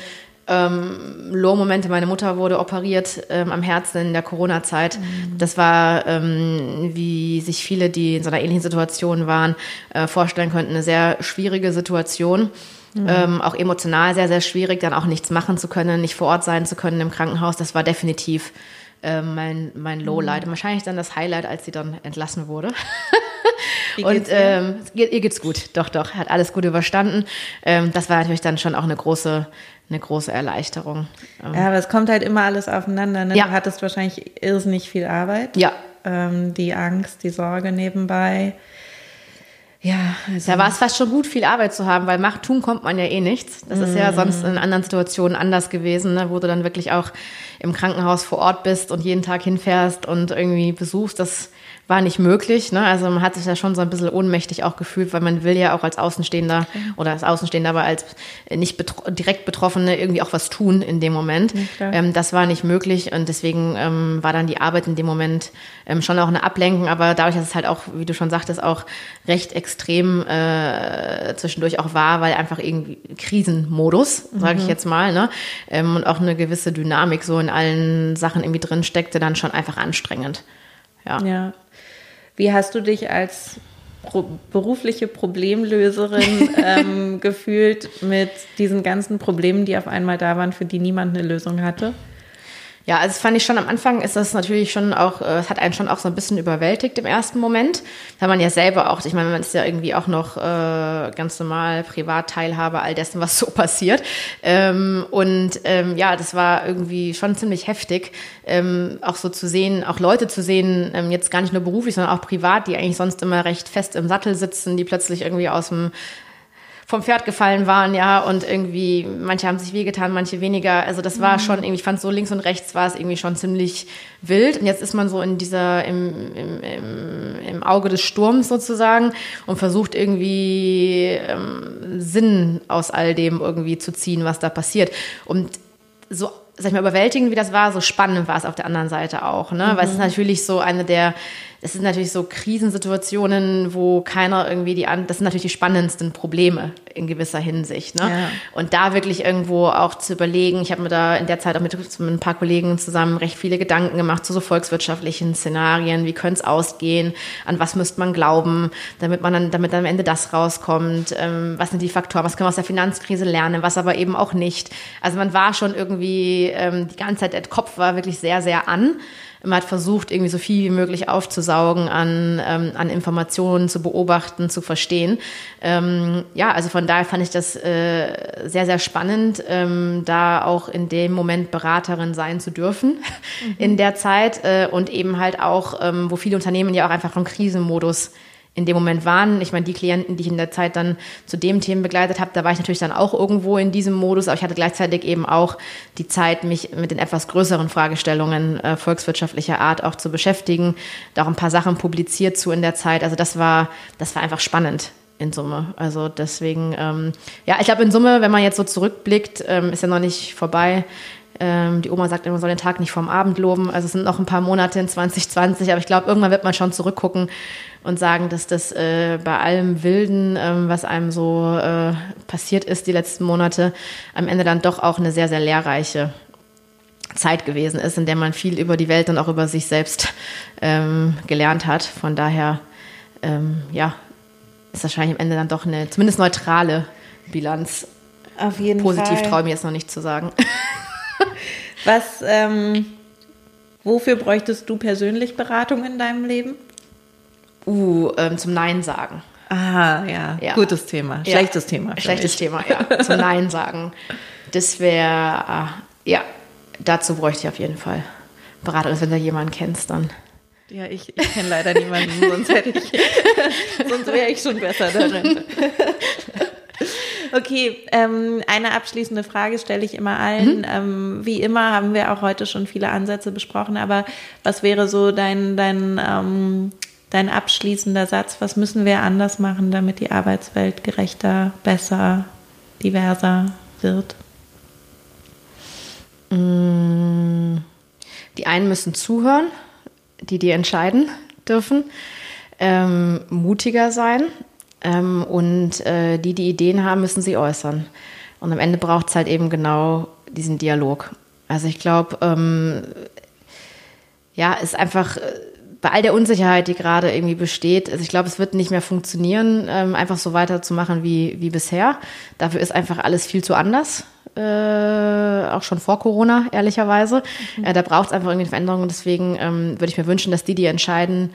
ähm, Low-Momente. Meine Mutter wurde operiert ähm, am Herzen in der Corona-Zeit. Das war, ähm, wie sich viele, die in so einer ähnlichen Situation waren, äh, vorstellen könnten, eine sehr schwierige Situation. Ähm, auch emotional sehr, sehr schwierig, dann auch nichts machen zu können, nicht vor Ort sein zu können im Krankenhaus. Das war definitiv äh, mein, mein Lowlight. Und wahrscheinlich dann das Highlight, als sie dann entlassen wurde. und ähm, ihr, ihr geht's gut, doch, doch, hat alles gut überstanden. Ähm, das war natürlich dann schon auch eine große, eine große Erleichterung. Ähm, Ja, aber es kommt halt immer alles aufeinander. Ne? Ja. Du hattest wahrscheinlich irrsinnig viel Arbeit. ja, Ähm, die Angst, die Sorge nebenbei. Ja, also Da war es fast schon gut, viel Arbeit zu haben, weil macht, tun kommt man ja eh nichts. Das ist ja sonst in anderen Situationen anders gewesen, ne, wo du dann wirklich auch im Krankenhaus vor Ort bist und jeden Tag hinfährst und irgendwie besuchst. Das war nicht möglich. Ne? Also man hat sich ja schon so ein bisschen ohnmächtig auch gefühlt, weil man will ja auch als Außenstehender oder als Außenstehender, aber als nicht betro direkt Betroffene irgendwie auch was tun in dem Moment. ähm, das war nicht möglich und deswegen ähm, war dann die Arbeit in dem Moment ähm, schon auch eine Ablenkung, aber dadurch, dass es halt auch, wie du schon sagtest, auch recht extrem äh, zwischendurch auch war, weil einfach irgendwie Krisenmodus, sage ich jetzt mal, ne? Ähm, und auch eine gewisse Dynamik so in allen Sachen irgendwie drin steckte, dann schon einfach anstrengend. Ja. Ja. Wie hast du dich als pro berufliche Problemlöserin (laughs) ähm, gefühlt mit diesen ganzen Problemen, die auf einmal da waren, für die niemand eine Lösung hatte? Ja, also das fand ich schon am Anfang ist das natürlich schon auch, äh, es hat einen schon auch so ein bisschen überwältigt im ersten Moment, weil man ja selber auch, ich meine, man ist ja irgendwie auch noch äh, ganz normal Privatteilhabe all dessen, was (laughs) so passiert. Ähm, und ähm, ja, das war irgendwie schon ziemlich heftig, ähm, auch so zu sehen, auch Leute zu sehen, ähm, jetzt gar nicht nur beruflich, sondern auch privat, die eigentlich sonst immer recht fest im Sattel sitzen, die plötzlich irgendwie aus dem vom Pferd gefallen waren, ja, und irgendwie, manche haben sich wehgetan, manche weniger. Also das war schon irgendwie, ich fand so links und rechts war es irgendwie schon ziemlich wild. Und jetzt ist man so in dieser, im, im, im, im Auge des Sturms sozusagen und versucht irgendwie ähm, Sinn aus all dem irgendwie zu ziehen, was da passiert. Und so, sag ich mal, überwältigend wie das war, so spannend war es auf der anderen Seite auch, ne? Weil es ist natürlich so eine der, es sind natürlich so Krisensituationen, wo keiner irgendwie die, das sind natürlich die spannendsten Probleme in gewisser Hinsicht, ne? Ja. Und da wirklich irgendwo auch zu überlegen, ich habe mir da in der Zeit auch mit, mit ein paar Kollegen zusammen recht viele Gedanken gemacht zu so volkswirtschaftlichen Szenarien, wie könnte es ausgehen, an was müsste man glauben, damit man dann, damit am Ende das rauskommt, ähm, was sind die Faktoren, was können wir aus der Finanzkrise lernen, was aber eben auch nicht. Also man war schon irgendwie ähm, die ganze Zeit, der Kopf war wirklich sehr, sehr an. Man hat versucht, irgendwie so viel wie möglich aufzusaugen an, ähm, an Informationen, zu beobachten, zu verstehen. Ähm, ja, also von daher fand ich das äh, sehr, sehr spannend, ähm, da auch in dem Moment Beraterin sein zu dürfen (laughs) in der Zeit äh, und eben halt auch, ähm, wo viele Unternehmen ja auch einfach im Krisenmodus in dem Moment waren. Ich meine, die Klienten, die ich in der Zeit dann zu dem Themen begleitet habe, da war ich natürlich dann auch irgendwo in diesem Modus, aber ich hatte gleichzeitig eben auch die Zeit, mich mit den etwas größeren Fragestellungen äh, volkswirtschaftlicher Art auch zu beschäftigen, da auch ein paar Sachen publiziert zu in der Zeit. Also das war, das war einfach spannend in Summe. Also deswegen, ähm, ja, ich glaube in Summe, wenn man jetzt so zurückblickt, ähm, ist ja noch nicht vorbei. Ähm, die Oma sagt immer, man soll den Tag nicht vorm Abend loben. Also es sind noch ein paar Monate in 2020, aber ich glaube, irgendwann wird man schon zurückgucken und sagen, dass das äh, bei allem Wilden, ähm, was einem so äh, passiert ist die letzten Monate, am Ende dann doch auch eine sehr, sehr lehrreiche Zeit gewesen ist, in der man viel über die Welt und auch über sich selbst ähm, gelernt hat. Von daher, ähm, ja, ist wahrscheinlich am Ende dann doch eine zumindest neutrale Bilanz. Auf jeden Positiv traue ich mir jetzt noch nicht zu sagen. Was, ähm, wofür bräuchtest du persönlich Beratung in deinem Leben? Uh, ähm, zum Nein sagen. Ah, ja. Ja. Gutes Thema. Ja. Schlechtes Thema. für Schlechtes mich. Thema, ja. (laughs) Zum Nein sagen. Das wäre, äh, ja, dazu bräuchte ich auf jeden Fall Beratung. Also wenn du jemanden kennst, dann. Ja, ich, ich kenne leider niemanden, sonst hätte ich, (laughs) sonst wäre ich schon besser darin. (laughs) Okay, ähm, eine abschließende Frage stelle ich immer allen. Ähm, wie immer haben wir auch heute schon viele Ansätze besprochen, aber was wäre so dein, dein, ähm, dein abschließender Satz? Was müssen wir anders machen, damit die Arbeitswelt gerechter, besser, diverser wird? Die einen müssen zuhören, die die entscheiden dürfen, ähm, mutiger sein ähm, und äh, die, die Ideen haben, müssen sie äußern. Und am Ende braucht es halt eben genau diesen Dialog. Also ich glaube, ähm, ja, ist einfach äh, bei all der Unsicherheit, die gerade irgendwie besteht, also ich glaube, es wird nicht mehr funktionieren, ähm, einfach so weiterzumachen wie, wie bisher. Dafür ist einfach alles viel zu anders. Äh, auch schon vor Corona, ehrlicherweise. Äh, da braucht es einfach irgendwie eine Veränderung. Und deswegen ähm, würde ich mir wünschen, dass die, die entscheiden,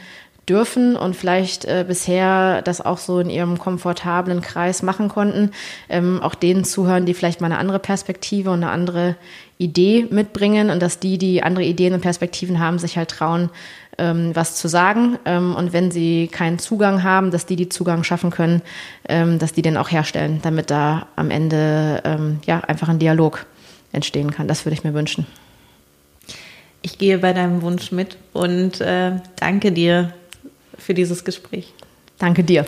dürfen und vielleicht äh, bisher das auch so in ihrem komfortablen Kreis machen konnten, ähm, auch denen zuhören, die vielleicht mal eine andere Perspektive und eine andere Idee mitbringen und dass die, die andere Ideen und Perspektiven haben, sich halt trauen, ähm, was zu sagen. Ähm, und wenn sie keinen Zugang haben, dass die, die Zugang schaffen können, ähm, dass die den auch herstellen, damit da am Ende ähm, ja einfach ein Dialog entstehen kann. Das würde ich mir wünschen. Ich gehe bei deinem Wunsch mit und äh, danke dir für dieses Gespräch. Danke dir.